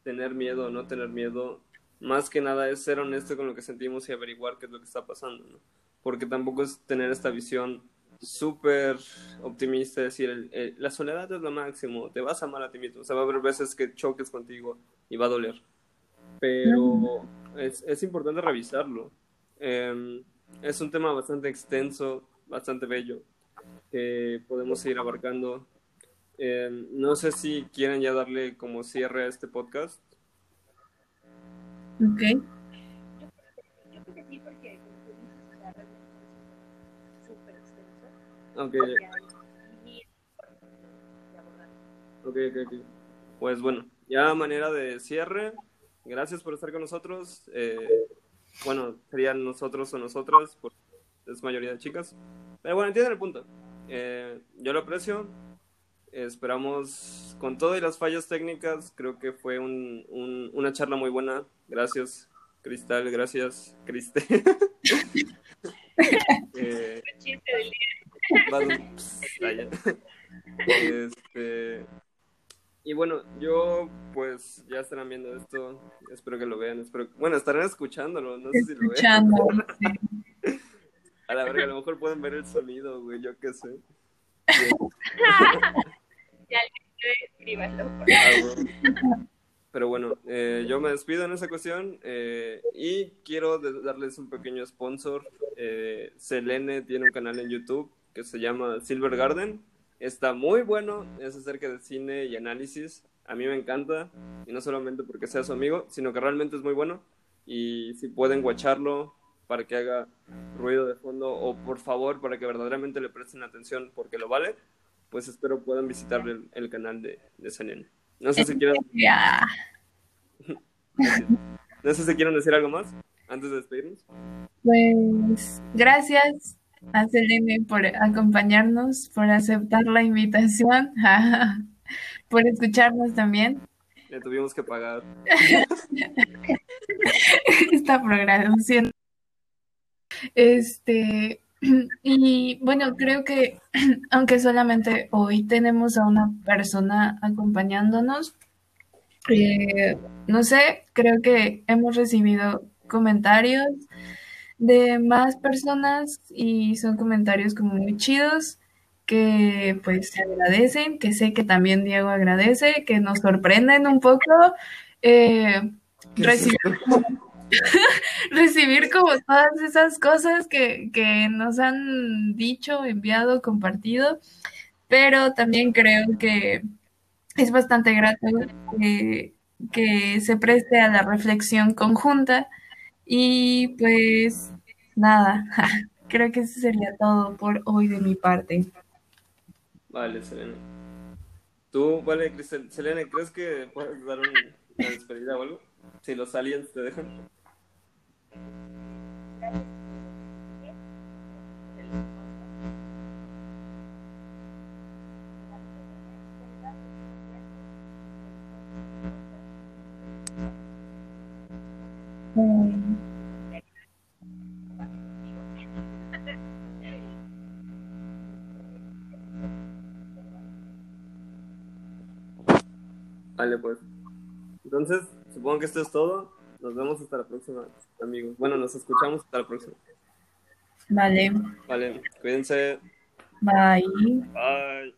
tener miedo o no tener miedo más que nada es ser honesto con lo que sentimos y averiguar qué es lo que está pasando, ¿no? Porque tampoco es tener esta visión súper optimista, decir, el- el- la soledad es lo máximo, te vas a amar a ti mismo, o sea, va a haber veces que choques contigo y va a doler, pero es, es importante revisarlo. Eh, es un tema bastante extenso, bastante bello, que podemos seguir abarcando. Eh, no sé si quieren ya darle como cierre a este podcast. Ok. Extenso. Ok, ok, ok. Pues bueno, ya manera de cierre, gracias por estar con nosotros. Eh, bueno, serían nosotros o nosotras, porque es mayoría de chicas. Pero bueno, entienden el punto. Eh, yo lo aprecio. Esperamos, con todo y las fallas técnicas, creo que fue un- un- una charla muy buena. Gracias, Cristal, gracias, Criste. Eh. Este, y bueno, yo pues ya estarán viendo esto, espero que lo vean, espero, bueno, estarán escuchándolo, no sé si lo. Escuchando. A la verga, a lo mejor pueden ver el sonido, güey, yo qué sé. Escríbanlo. Ah. Pero bueno, eh, yo me despido en esa cuestión eh, y quiero darles un pequeño sponsor. Eh, Selene tiene un canal en YouTube que se llama Silver Garden. Está muy bueno, es acerca de cine y análisis. A mí me encanta, y no solamente porque sea su amigo, sino que realmente es muy bueno. Y si pueden guacharlo para que haga ruido de fondo o por favor para que verdaderamente le presten atención porque lo vale, pues espero puedan visitar el, el canal de, de. No sé si quieran Ya. no sé si quieren decir algo más antes de despedirnos. Pues gracias a Selene por acompañarnos, por aceptar la invitación, por escucharnos también Le tuvimos que pagar. esta programación. Este, y bueno, creo que aunque solamente hoy tenemos a una persona acompañándonos, eh, no sé, creo que hemos recibido comentarios de más personas y son comentarios como muy chidos que pues se agradecen, que sé que también Diego agradece, que nos sorprenden un poco. Eh, recibir recibir como todas esas cosas que, que nos han dicho, enviado, compartido, pero también creo que es bastante grato que, que se preste a la reflexión conjunta y pues nada, creo que eso sería todo por hoy de mi parte. Vale, Selena. Tú, vale. Selena, ¿crees que puedes dar un- una despedida o algo? Si los aliens te dejan. Vale, pues. Entonces, supongo que esto es todo. Nos vemos hasta la próxima, amigos. Bueno, nos escuchamos hasta la próxima. Vale, Vale, cuídense. bye. Bye.